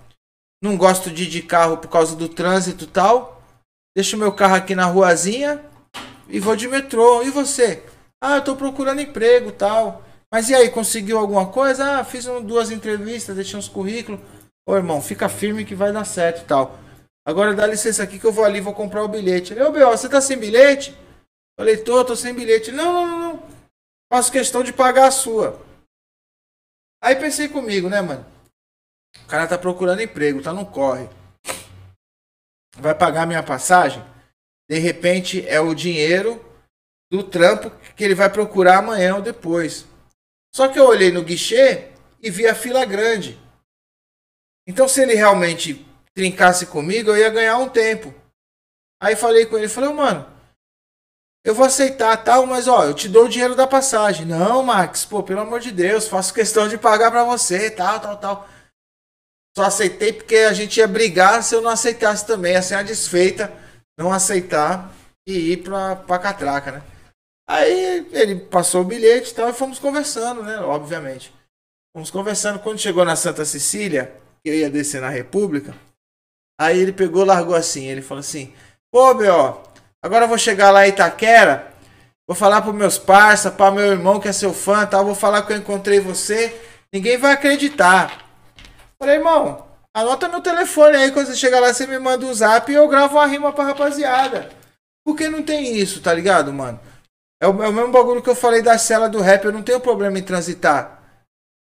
Não gosto de ir de carro por causa do trânsito e tal. Deixo meu carro aqui na ruazinha e vou de metrô. E você? Ah, eu tô procurando emprego tal. Mas e aí, conseguiu alguma coisa? Ah, fiz um, duas entrevistas, deixei uns currículos. Ô irmão, fica firme que vai dar certo tal. Agora dá licença aqui que eu vou ali, vou comprar o bilhete. Ele, ô B.O., você tá sem bilhete? Falei, tô, tô sem bilhete. Não, não, não, não. Faço questão de pagar a sua. Aí pensei comigo, né, mano? O cara tá procurando emprego, tá no corre. Vai pagar minha passagem? De repente é o dinheiro do trampo que ele vai procurar amanhã ou depois. Só que eu olhei no guichê e vi a fila grande. Então, se ele realmente trincasse comigo, eu ia ganhar um tempo. Aí falei com ele, falei, mano, eu vou aceitar tal, mas ó, eu te dou o dinheiro da passagem. Não, Max, pô, pelo amor de Deus, faço questão de pagar para você, tal, tal, tal. Só aceitei porque a gente ia brigar se eu não aceitasse também, assim, a desfeita, não aceitar e ir pra, pra catraca, né? Aí ele passou o bilhete e tal, e fomos conversando, né? Obviamente. Fomos conversando. Quando chegou na Santa Cecília, eu ia descer na República, aí ele pegou, largou assim. Ele falou assim: Pô, B.O., agora eu vou chegar lá em Itaquera, vou falar pros meus parça, para meu irmão que é seu fã tal, vou falar que eu encontrei você. Ninguém vai acreditar. Falei, irmão, anota meu telefone aí, quando você chegar lá, você me manda um zap e eu gravo uma rima pra rapaziada. Porque não tem isso, tá ligado, mano? É o, é o mesmo bagulho que eu falei da cela do rap. Eu não tenho problema em transitar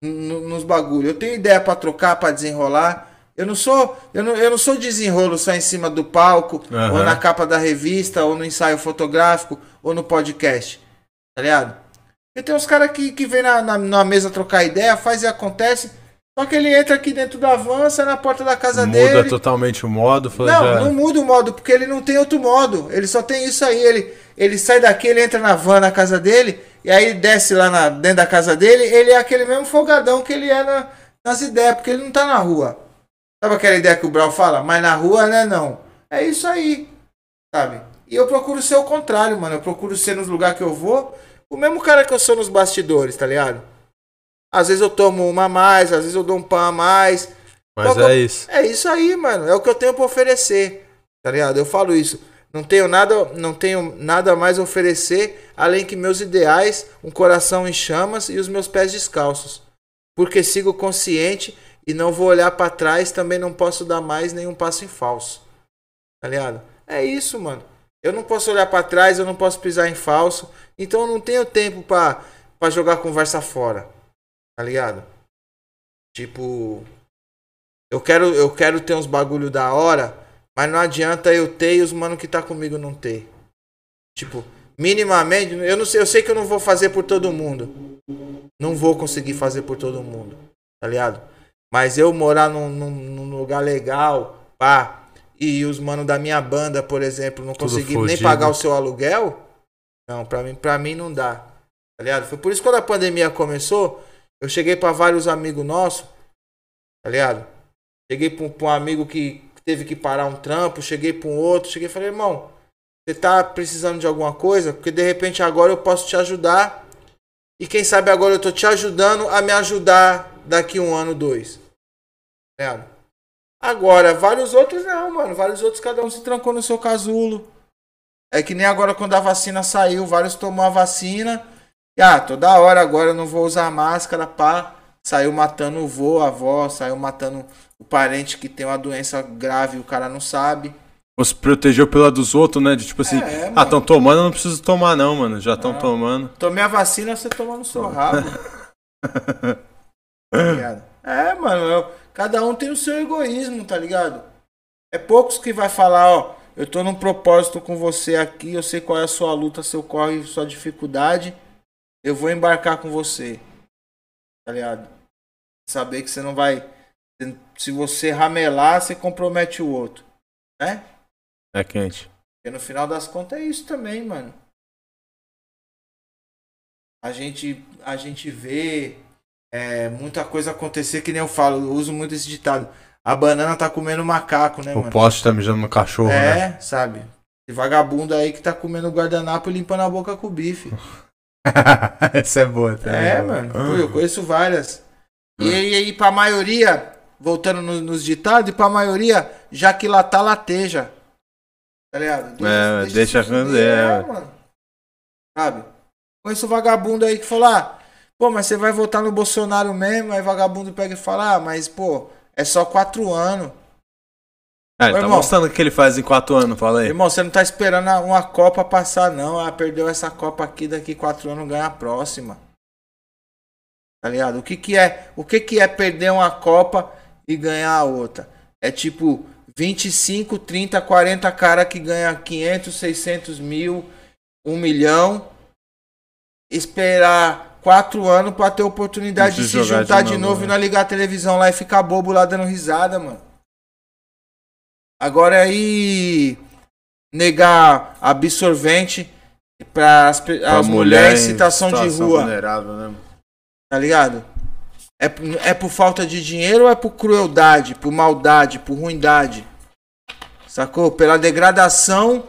nos bagulhos. Eu tenho ideia para trocar, para desenrolar. Eu não sou, eu não, eu não sou desenrolo só em cima do palco, uhum. ou na capa da revista, ou no ensaio fotográfico, ou no podcast. Tá ligado? E tem uns caras que, que vem na, na, na, mesa trocar ideia, faz e acontece. Só que ele entra aqui dentro da van, sai na porta da casa muda dele. Muda totalmente o modo. Não, já... não muda o modo, porque ele não tem outro modo. Ele só tem isso aí. Ele, ele sai daqui, ele entra na van na casa dele, e aí desce lá na, dentro da casa dele, ele é aquele mesmo folgadão que ele é na, nas ideias, porque ele não tá na rua. Sabe aquela ideia que o Brau fala? Mas na rua, né, não. É isso aí, sabe? E eu procuro ser o contrário, mano. Eu procuro ser nos lugares que eu vou, o mesmo cara que eu sou nos bastidores, tá ligado? Às vezes eu tomo uma a mais, às vezes eu dou um pão a mais. Mas é isso. É isso aí, mano. É o que eu tenho pra oferecer. Tá ligado? Eu falo isso. Não tenho nada, não tenho nada mais a oferecer além que meus ideais, um coração em chamas e os meus pés descalços. Porque sigo consciente e não vou olhar para trás, também não posso dar mais nenhum passo em falso. Tá ligado? É isso, mano. Eu não posso olhar para trás, eu não posso pisar em falso, então eu não tenho tempo para para jogar conversa fora. Tá ligado? Tipo, eu quero eu quero ter uns bagulho da hora mas não adianta eu ter e os mano que tá comigo não ter. Tipo, minimamente, eu não sei, eu sei que eu não vou fazer por todo mundo. Não vou conseguir fazer por todo mundo. Tá ligado? Mas eu morar num, num, num lugar legal, pá, e os mano da minha banda, por exemplo, não conseguir nem pagar o seu aluguel, não, pra mim, pra mim não dá. Tá ligado? Foi por isso que quando a pandemia começou, eu cheguei para vários amigos nossos, tá ligado? Cheguei pra um, pra um amigo que teve que parar um trampo, cheguei para um outro, cheguei e falei, irmão, você tá precisando de alguma coisa? Porque de repente agora eu posso te ajudar. E quem sabe agora eu tô te ajudando a me ajudar daqui um ano, dois. É. Agora, vários outros não, mano. Vários outros, cada um se trancou no seu casulo. É que nem agora quando a vacina saiu, vários tomou a vacina. Ah, toda hora agora eu não vou usar máscara, pá. Saiu matando o vô, a avó, saiu matando o parente que tem uma doença grave e o cara não sabe. Ou se protegeu pela dos outros, né? De tipo assim, é, ah, estão tomando, não preciso tomar não, mano. Já estão tomando. Tomei a vacina, você toma no seu rabo. tá é, mano, eu, cada um tem o seu egoísmo, tá ligado? É poucos que vai falar, ó, eu tô num propósito com você aqui, eu sei qual é a sua luta, seu corre, sua dificuldade, eu vou embarcar com você. Tá ligado? Saber que você não vai Se você ramelar, você compromete o outro. Né? É quente. Porque no final das contas é isso também, mano. A gente, a gente vê é, muita coisa acontecer, que nem eu falo, eu uso muito esse ditado. A banana tá comendo macaco, né, O mano? poste tá mijando no cachorro, né? É, sabe? Esse vagabundo aí que tá comendo guardanapo e limpando a boca com o bife. Essa é boa, tá? É, mano. Pô, eu conheço várias. E aí, aí pra maioria, voltando no- nos ditados, e pra maioria, já que lá tá, lateja. Tá ligado? É, deixa subir, acontecer, é. mano. Sabe? Conheço vagabundo aí que falou, ah, pô, mas você vai votar no Bolsonaro mesmo? Aí vagabundo pega e fala, ah, mas, pô, é só quatro anos. Ah, ele Ô, tá irmão. mostrando o que ele faz em quatro anos, fala aí. Irmão, você não tá esperando uma Copa passar, não. Ah, perdeu essa Copa aqui, daqui quatro anos ganha a próxima. Tá ligado? O que que é, o que que é perder uma Copa e ganhar a outra? É tipo 25, 30, 40 cara que ganha 500, 600 mil, 1 milhão. Esperar quatro anos pra ter oportunidade de se jogar de juntar de novo, novo né? e não ligar a televisão lá e ficar bobo lá dando risada, mano. Agora aí negar absorvente para as, Pra as mulheres em situação de rua, vulnerável, né? tá ligado? É, é por falta de dinheiro ou é por crueldade, por maldade, por ruindade? Sacou? Pela degradação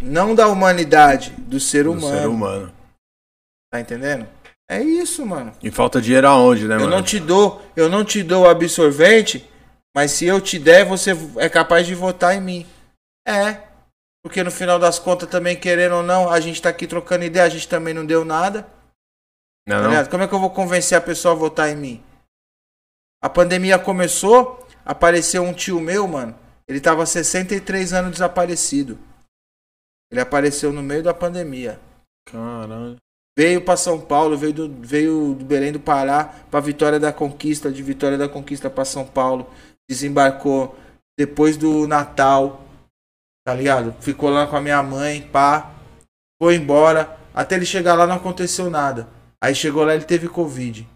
não da humanidade, do ser Do humano. ser humano. Tá entendendo? É isso, mano. E falta dinheiro aonde, né, Eu mano? não te dou, eu não te dou absorvente, mas se eu te der, você é capaz de votar em mim. É. Porque no final das contas, também querendo ou não, a gente tá aqui trocando ideia, a gente também não deu nada. Não, tá não? Como é que eu vou convencer a pessoa a votar em mim? A pandemia começou, apareceu um tio meu, mano. Ele tava 63 anos desaparecido. Ele apareceu no meio da pandemia. Caralho. Veio para São Paulo, veio do, veio do Belém do Pará para Vitória da Conquista, de Vitória da Conquista para São Paulo. Desembarcou depois do Natal, tá ligado? Ficou lá com a minha mãe, pá. Foi embora. Até ele chegar lá não aconteceu nada. Aí chegou lá ele teve Covid.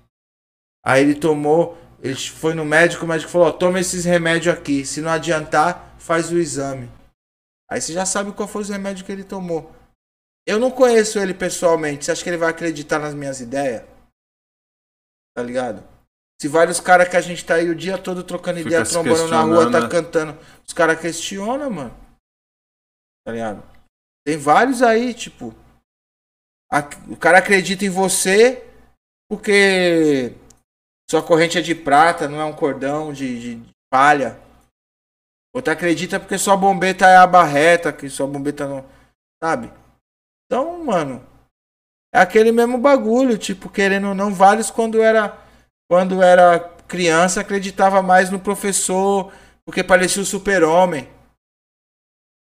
Aí ele tomou, ele foi no médico, o médico falou: ó, toma esses remédios aqui. Se não adiantar, faz o exame. Aí você já sabe qual foi os remédios que ele tomou. Eu não conheço ele pessoalmente. Você acha que ele vai acreditar nas minhas ideias? Tá ligado? Se vários caras que a gente tá aí o dia todo trocando Fica ideia, trombando na rua, tá né? cantando, os caras questionam, mano. Tá ligado? Tem vários aí, tipo. a- o cara acredita em você porque sua corrente é de prata, não é um cordão de, de- de palha. Outro acredita porque sua bombeta é a barreta, que sua bombeta não. Sabe? Então, mano. É aquele mesmo bagulho, tipo, querendo ou não, vários quando era. Quando era criança acreditava mais no professor, porque parecia o super-homem.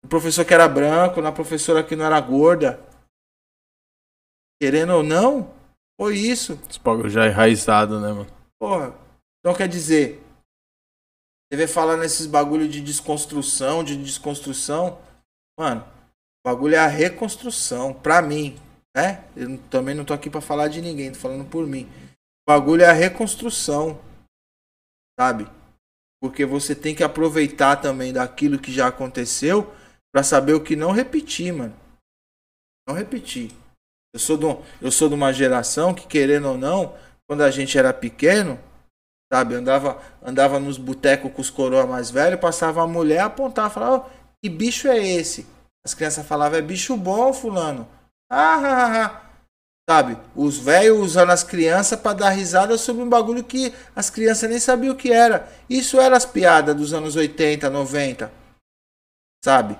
O professor que era branco, na professora que não era gorda. Querendo ou não, foi isso. Esse bagulho já é enraizado, né, mano? Porra. Então quer dizer, você vê falar nesses bagulho de desconstrução, de desconstrução, mano, o bagulho é a reconstrução, pra mim, né? Eu também não tô aqui pra falar de ninguém, tô falando por mim. Bagulho é a reconstrução, sabe? Porque você tem que aproveitar também daquilo que já aconteceu pra saber o que não repetir, mano. Não repetir. Eu sou, do, eu sou de uma geração que, querendo ou não, quando a gente era pequeno, sabe, andava, andava nos botecos com os coroa mais velhos, passava a mulher, apontava, falava, "Ô, que bicho é esse? As crianças falavam, é bicho bom, fulano. Ah, ah, ah, ah. Sabe, os velhos usando as crianças pra dar risada sobre um bagulho que as crianças nem sabiam o que era. Isso era as piadas dos anos 80, 90. Sabe?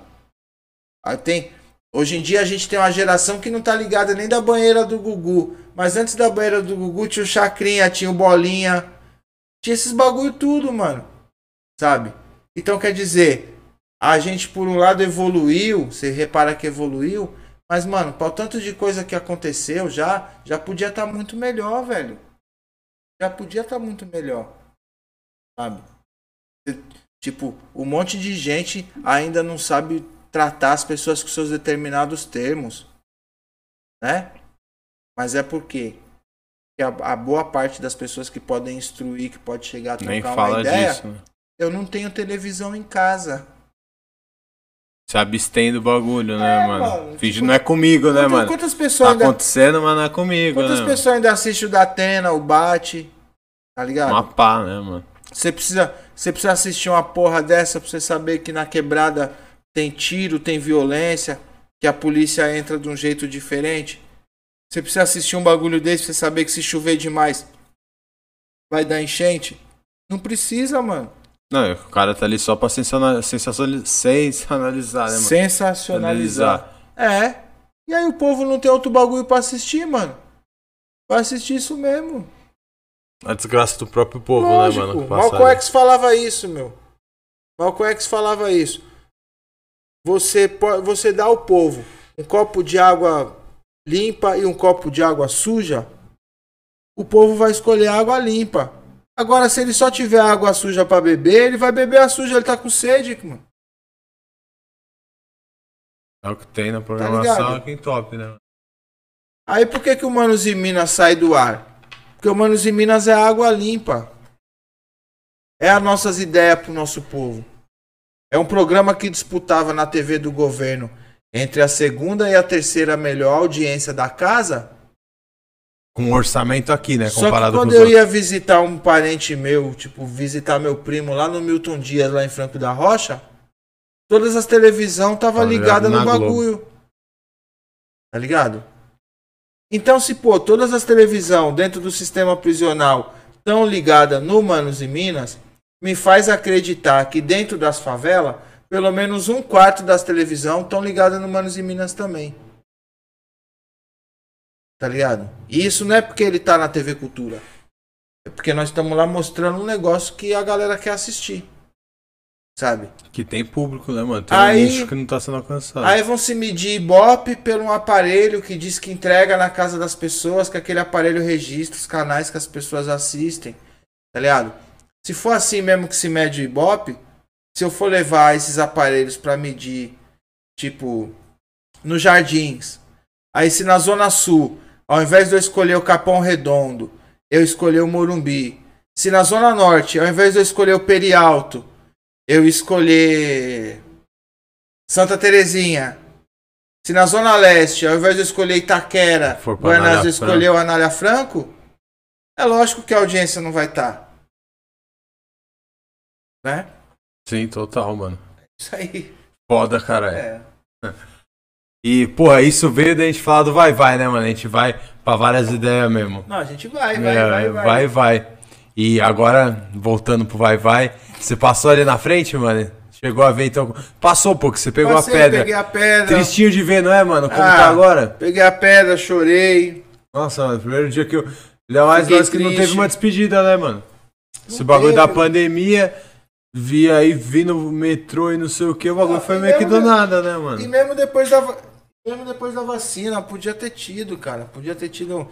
Aí tem, Hoje em dia a gente tem uma geração que não tá ligada nem da banheira do Gugu. Mas antes da banheira do Gugu tinha o Chacrinha, tinha o Bolinha. Tinha esses bagulho tudo, mano. Sabe? Então quer dizer, a gente por um lado evoluiu, você repara que evoluiu, mas mano, para o tanto de coisa que aconteceu já, já podia estar muito melhor, velho. Já podia estar muito melhor. Sabe? Tipo, um monte de gente ainda não sabe tratar as pessoas com seus determinados termos, né? Mas é por quê? que a, a boa parte das pessoas que podem instruir, que pode chegar a trocar Nem uma fala ideia, disso, né? eu não tenho televisão em casa. Se abstém do bagulho, né, É, mano? mano, Finge tipo, não é comigo, né, Quantas, mano? quantas pessoas Tá ainda, acontecendo, mas não é comigo, quantas né? pessoas ainda assistem o Datena, o Bate, tá ligado? Uma pá, né, mano? Você precisa, você precisa assistir uma porra dessa pra você saber que na quebrada tem tiro, tem violência, que a polícia entra de um jeito diferente. Você precisa assistir um bagulho desse pra você saber que se chover demais vai dar enchente. Não precisa, mano. Não, o cara tá ali só pra sensacional- sensacionali- sensacionalizar, né, mano? Sensacionalizar. É. E aí o povo não tem outro bagulho pra assistir, mano. Vai assistir isso mesmo. A desgraça do próprio povo, Lógico. né, mano? Malcolm. X falava isso, meu. Malcolm X falava isso. Você, você dá ao povo um copo de água limpa e um copo de água suja, o povo vai escolher a água limpa. Agora, se ele só tiver água suja pra beber, ele vai beber a suja, ele tá com sede, mano. É o que tem na Tá programação ligado? aqui em top, né? Aí por que, que o Manos e Minas sai do ar? Porque o Manos e Minas é água limpa. É as nossas ideias pro nosso povo. É um programa que disputava na TV do governo entre a segunda e a terceira melhor audiência da casa. Com um orçamento aqui, né? Só que quando eu outros. ia visitar um parente meu, tipo, visitar meu primo lá no Milton Dias, lá em Franco da Rocha, todas as televisão tava Tava ligada no bagulho. Tá ligado? Então, se pô, todas as televisão dentro do sistema prisional estão ligadas no Manos e Minas, me faz acreditar que dentro das favelas, pelo menos um quarto das televisão estão ligadas no Manos e Minas também. Tá ligado? E isso não é porque ele tá na TV Cultura. É porque nós estamos lá mostrando um negócio que a galera quer assistir. Sabe? Que tem público, né, mano? Tem Aí- um nicho que não tá sendo alcançado. Aí vão se medir Ibope pelo um aparelho que diz que entrega na casa das pessoas, que aquele aparelho registra os canais que as pessoas assistem. Tá ligado? Se for assim mesmo que se mede o Ibope, se eu for levar esses aparelhos pra medir, tipo, nos jardins, aí se na Zona Sul, ao invés de eu escolher o Capão Redondo, eu escolher o Morumbi, se na Zona Norte, ao invés de eu escolher o Perialto, eu escolher Santa Terezinha. Se na Zona Leste, ao invés de eu escolher Itaquera, For Guanás eu escolher o Anália Franco, é lógico que a audiência não vai estar. Né? Sim, total, mano. Isso aí. Foda, cara. É. E, porra, isso veio da gente falar do vai, vai, né, mano? A gente vai pra várias ideias mesmo. Não, a gente vai, vai, É, vai, vai. vai, vai. E agora, voltando pro vai, vai, você passou ali na frente, mano? Chegou a ver, então. Passou um pouco, você pegou Passei, a pedra. Peguei a pedra. Tristinho de ver, não é, mano? Como Ah. tá agora? Peguei a pedra, chorei. Nossa, mano, primeiro dia que eu. Ainda mais nós que não teve uma despedida, né, mano? Esse Não bagulho da teve. pandemia, vi aí, vi no metrô e não sei o que, o bagulho Ah, foi e meio que do nada, né, E mano? mesmo depois da, mesmo depois da vacina, podia ter tido, cara. Podia ter tido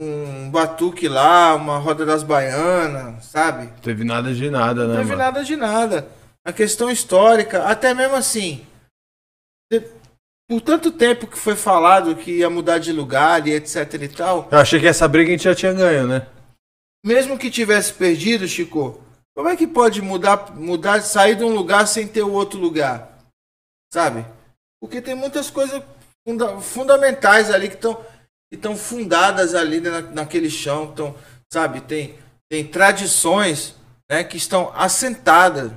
um batuque lá, uma roda das baianas, sabe? Não teve nada de nada, né, Não teve mano? nada de nada. A questão histórica, até mesmo assim, por tanto tempo que foi falado que ia mudar de lugar e etc e tal, Eu achei que essa briga a gente já tinha ganho, né? mesmo que tivesse perdido, Chico, como é que pode mudar, mudar, sair de um lugar sem ter o outro lugar? Sabe? Porque tem muitas coisas funda- fundamentais ali que estão estão fundadas ali na, naquele chão, então, sabe? Tem tem tradições, né, que estão assentadas.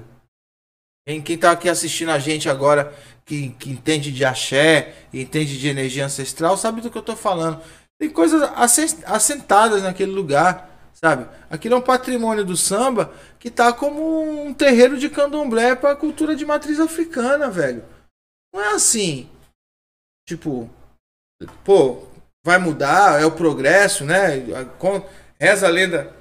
Quem, quem tá aqui assistindo a gente agora, que, que entende de axé, entende de energia ancestral, sabe do que eu tô falando. Tem coisas assen- assentadas naquele lugar, sabe? Aquilo é um patrimônio do samba que tá como um terreiro de candomblé para a cultura de matriz africana, velho. Não é assim. Tipo, pô, vai mudar, é o progresso, né? A- Reza a lenda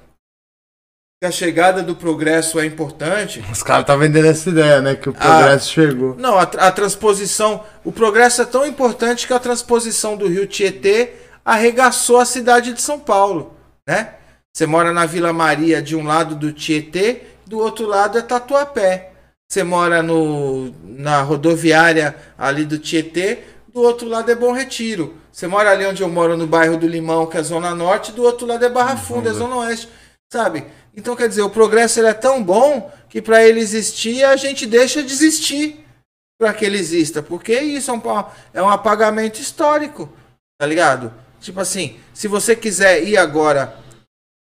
que a chegada do progresso é importante. Os caras tá vendendo essa ideia, né? Que o progresso chegou. Não, a, a transposição. O progresso é tão importante que a transposição do rio Tietê arregaçou a cidade de São Paulo, né? Você mora na Vila Maria de um lado do Tietê, do outro lado é Tatuapé. Você mora no, na rodoviária ali do Tietê, do outro lado é Bom Retiro. Você mora ali onde eu moro, no bairro do Limão, que é a Zona Norte, do outro lado é Barra Funda, é Zona Oeste, sabe? Então, quer dizer, o progresso ele é tão bom que para ele existir, a gente deixa de existir para que ele exista. Porque isso é um, é um apagamento histórico, tá ligado? Tipo assim, se você quiser ir agora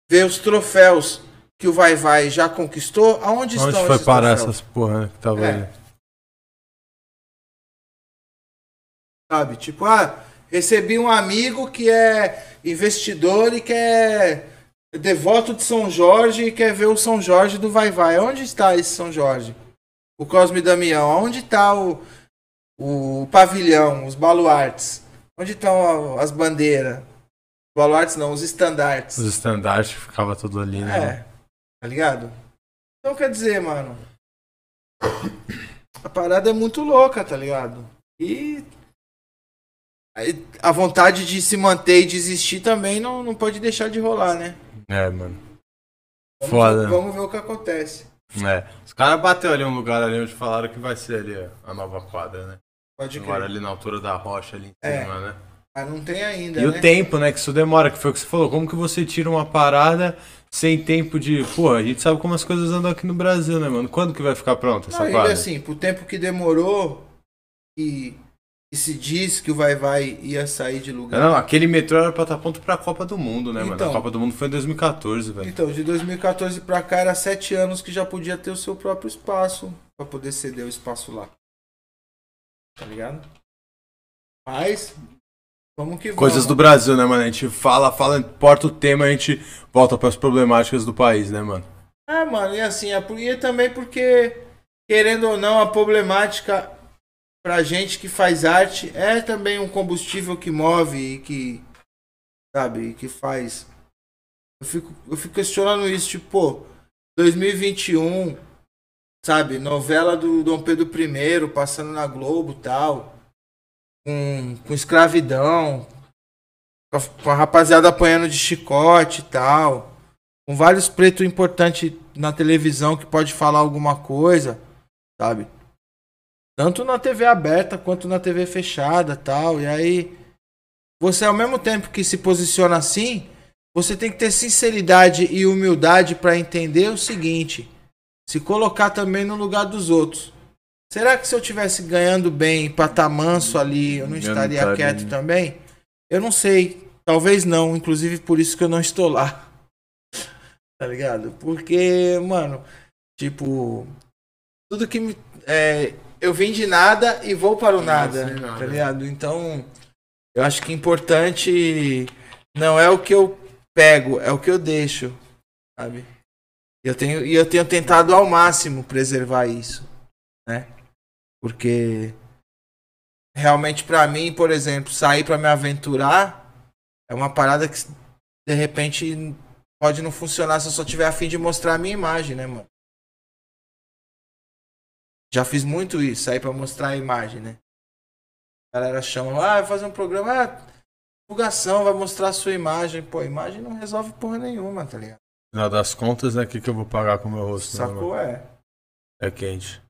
ver os troféus que o Vai Vai já conquistou, aonde Onde estão foi parar troféus? essas porra né, que tava É. ali? Sabe? Tipo, ah, recebi um amigo que é investidor e que é devoto de São Jorge e quer ver o São Jorge do Vai Vai. Onde está esse São Jorge? O Cosme Damião. Onde está o, o pavilhão, os baluartes? Onde estão as bandeiras? Baluartes não, os estandartes. Os estandartes ficava tudo ali, né? É, tá ligado? Então quer dizer, mano. A parada é muito louca, tá ligado? E. A vontade de se manter e de existir também não, não pode deixar de rolar, né? É, mano. Vamos Foda. Ver, vamos ver o que acontece. É. Os caras bateu ali um lugar ali onde falaram que vai ser ali a nova quadra, né? Pode Agora crer. ali na altura da rocha ali em É. cima, né? Mas não tem ainda, E né? o tempo, né? Que isso demora, que foi o que você falou. Como que você tira uma parada sem tempo de. Pô, a gente sabe como as coisas andam aqui no Brasil, né, mano? Quando que vai ficar pronta Não, essa ainda quadra? assim, pro tempo que demorou e, e se diz que o Vai Vai ia sair de lugar. Não, aquele metrô era pra estar pronto pra Copa do Mundo, né, mano? Então. A Copa do Mundo foi em 2014, velho. Então, de 2014 pra cá era sete anos que já podia ter o seu próprio espaço pra poder ceder o espaço lá. Tá ligado? Mas, vamos que Coisas do vamos. Brasil, né, mano? A gente fala, fala, importa o tema, a gente volta pras problemáticas do país, né, mano? É, mano, e assim, é por- e também porque, querendo ou não, a problemática pra gente que faz arte é também um combustível que move e que, sabe, que faz. Eu fico, eu fico questionando isso, tipo, pô, 2021, sabe, novela do Dom Pedro I passando na Globo tal, com, com escravidão, com a, rapaziada apanhando de chicote e tal com vários pretos importantes na televisão que pode falar alguma coisa, sabe? Tanto na TV aberta quanto na TV fechada, tal. E aí você ao mesmo tempo que se posiciona assim, você tem que ter sinceridade e humildade para entender o seguinte: se colocar também no lugar dos outros. Será que se eu tivesse ganhando bem para estar manso ali, eu não Eu estaria quieto também? Eu não sei, talvez não, inclusive por isso que eu não estou lá. Tá ligado? Porque, mano, tipo, tudo que me. é, eu vim de nada e vou para o nada, nada. tá ligado? Então, eu acho que importante não é o que eu pego, é o que eu deixo, sabe? E eu tenho, e eu tenho tentado ao máximo preservar isso, né? Porque realmente pra mim, por exemplo, sair pra me aventurar é uma parada que de repente pode não funcionar se eu só tiver a fim de mostrar a minha imagem, né, mano? Já fiz muito isso, sair pra mostrar a imagem, né? A galera chama, ah, vai fazer um programa, ah, divulgação, vai mostrar a sua imagem. Pô, imagem não resolve porra nenhuma, tá ligado? No final das contas, né, o que, que eu vou pagar com o meu rosto? né? Sacou? É. É quente.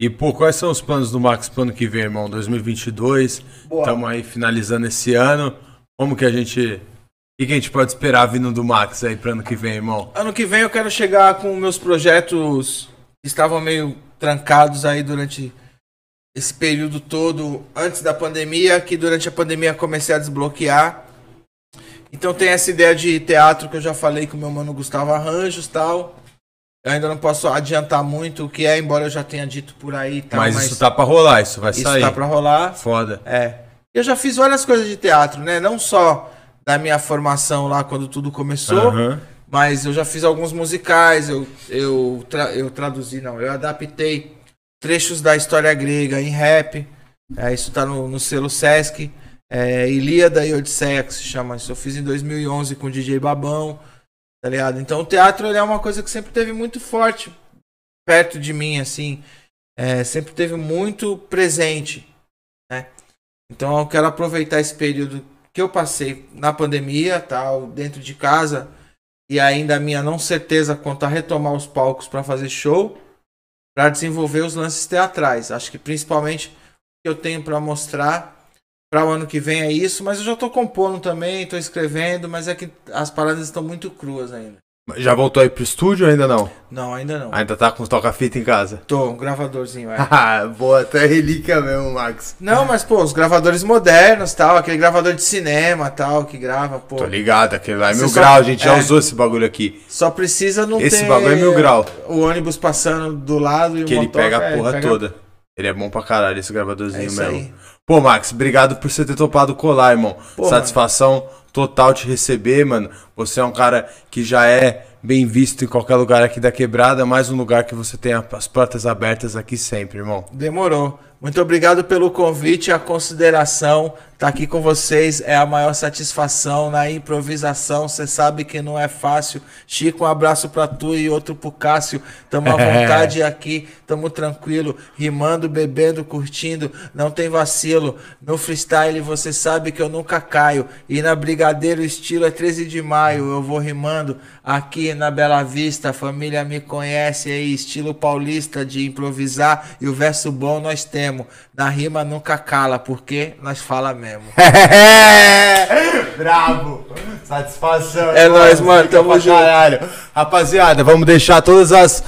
E, pô, quais são os planos do Max pro ano que vem, irmão? 2022. Boa. Estamos aí finalizando esse ano. Como que a gente. O que, que a gente pode esperar vindo do Max aí pro ano que vem, irmão? Ano que vem eu quero chegar com meus projetos que estavam meio trancados aí durante esse período todo antes da pandemia, que durante a pandemia comecei a desbloquear. Então tem essa ideia de teatro que eu já falei com o meu mano Gustavo Arranjos tal. Eu ainda não posso adiantar muito o que é, embora eu já tenha dito por aí tal, mas, mas, isso tá pra rolar, isso vai isso sair. tá pra rolar. Foda. É. Eu já fiz várias coisas de teatro, né? Não só da minha formação lá quando tudo começou, Aham. mas eu já fiz alguns musicais, eu, eu, tra- eu traduzi, não, eu adaptei trechos da história grega em rap. É, isso tá no, no selo Sesc. É, Ilíada e Odisseia, que se chama. Isso eu fiz em 2011 com o DJ Babão, tá ligado? Então o teatro é uma coisa que sempre teve muito forte perto de mim, assim. É, sempre teve muito presente, né? Então eu quero aproveitar esse período que eu passei na pandemia, tal, dentro de casa, e ainda a minha não certeza quanto a retomar os palcos para fazer show, para desenvolver os lances teatrais. Acho que principalmente que eu tenho pra mostrar para o ano que vem é isso, mas eu já tô compondo também, tô escrevendo, mas é que as paradas estão muito cruas ainda. Já voltou aí pro estúdio ou ainda não? Não, ainda não. Ainda tá com toca-fita em casa? Tô, um gravadorzinho, é. Ah, Boa, até relíquia mesmo, Max. Não, mas pô, os gravadores modernos, tal, aquele gravador de cinema, tal, que grava, pô. Tô ligado, aquele lá é Você mil só- grau, a gente já é. usou esse bagulho aqui. Só precisa não Esse ter bagulho é mil grau. o ônibus passando do lado e Que o ele motor, pega a é, porra pega- toda. Ele é bom pra caralho, esse gravadorzinho É mesmo. aí. Pô, Max, obrigado por você ter topado colar, irmão. Pô, Satisfação total te receber, mano. Você é um cara que já é bem visto em qualquer lugar aqui da quebrada, mais um lugar que você tem as portas abertas aqui sempre, irmão. Demorou. Muito obrigado pelo convite, a consideração. Tá aqui com vocês é a maior satisfação na improvisação. Você sabe que não é fácil. Chico, um abraço pra tu e outro pro Cássio. Tamo à vontade aqui, tamo tranquilo, rimando, bebendo, curtindo. Não tem vacilo. No freestyle você sabe que eu nunca caio. E na Brigadeiro o estilo é 13 de maio. Eu vou rimando aqui na Bela Vista. A família me conhece aí, estilo paulista de improvisar. E o verso bom nós temos. Na rima nunca cala, porque nós fala mesmo. Bravo! Satisfação. É nóis, mano, tamo junto. caralho. Rapaziada, vamos deixar todas as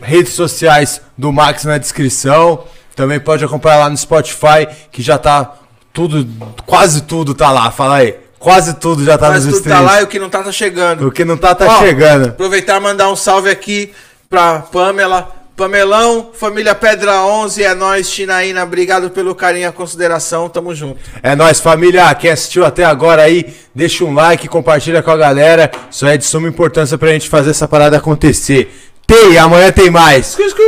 redes sociais do Max na descrição. Também pode acompanhar lá no Spotify, que já tá tudo, quase tudo tá lá. Fala aí. Quase tudo já tá Mas nos tudo tá lá e o que não tá, tá chegando. O que não tá, tá Ó, chegando. Aproveitar e mandar um salve aqui pra Pamela. Pamelão, família Pedra 11, é nóis, Chinaína. Obrigado pelo carinho e a consideração. Tamo junto. É nóis, família. Quem assistiu até agora aí, deixa um like, compartilha com a galera. Isso é de suma importância pra gente fazer essa parada acontecer. Tem, amanhã tem mais.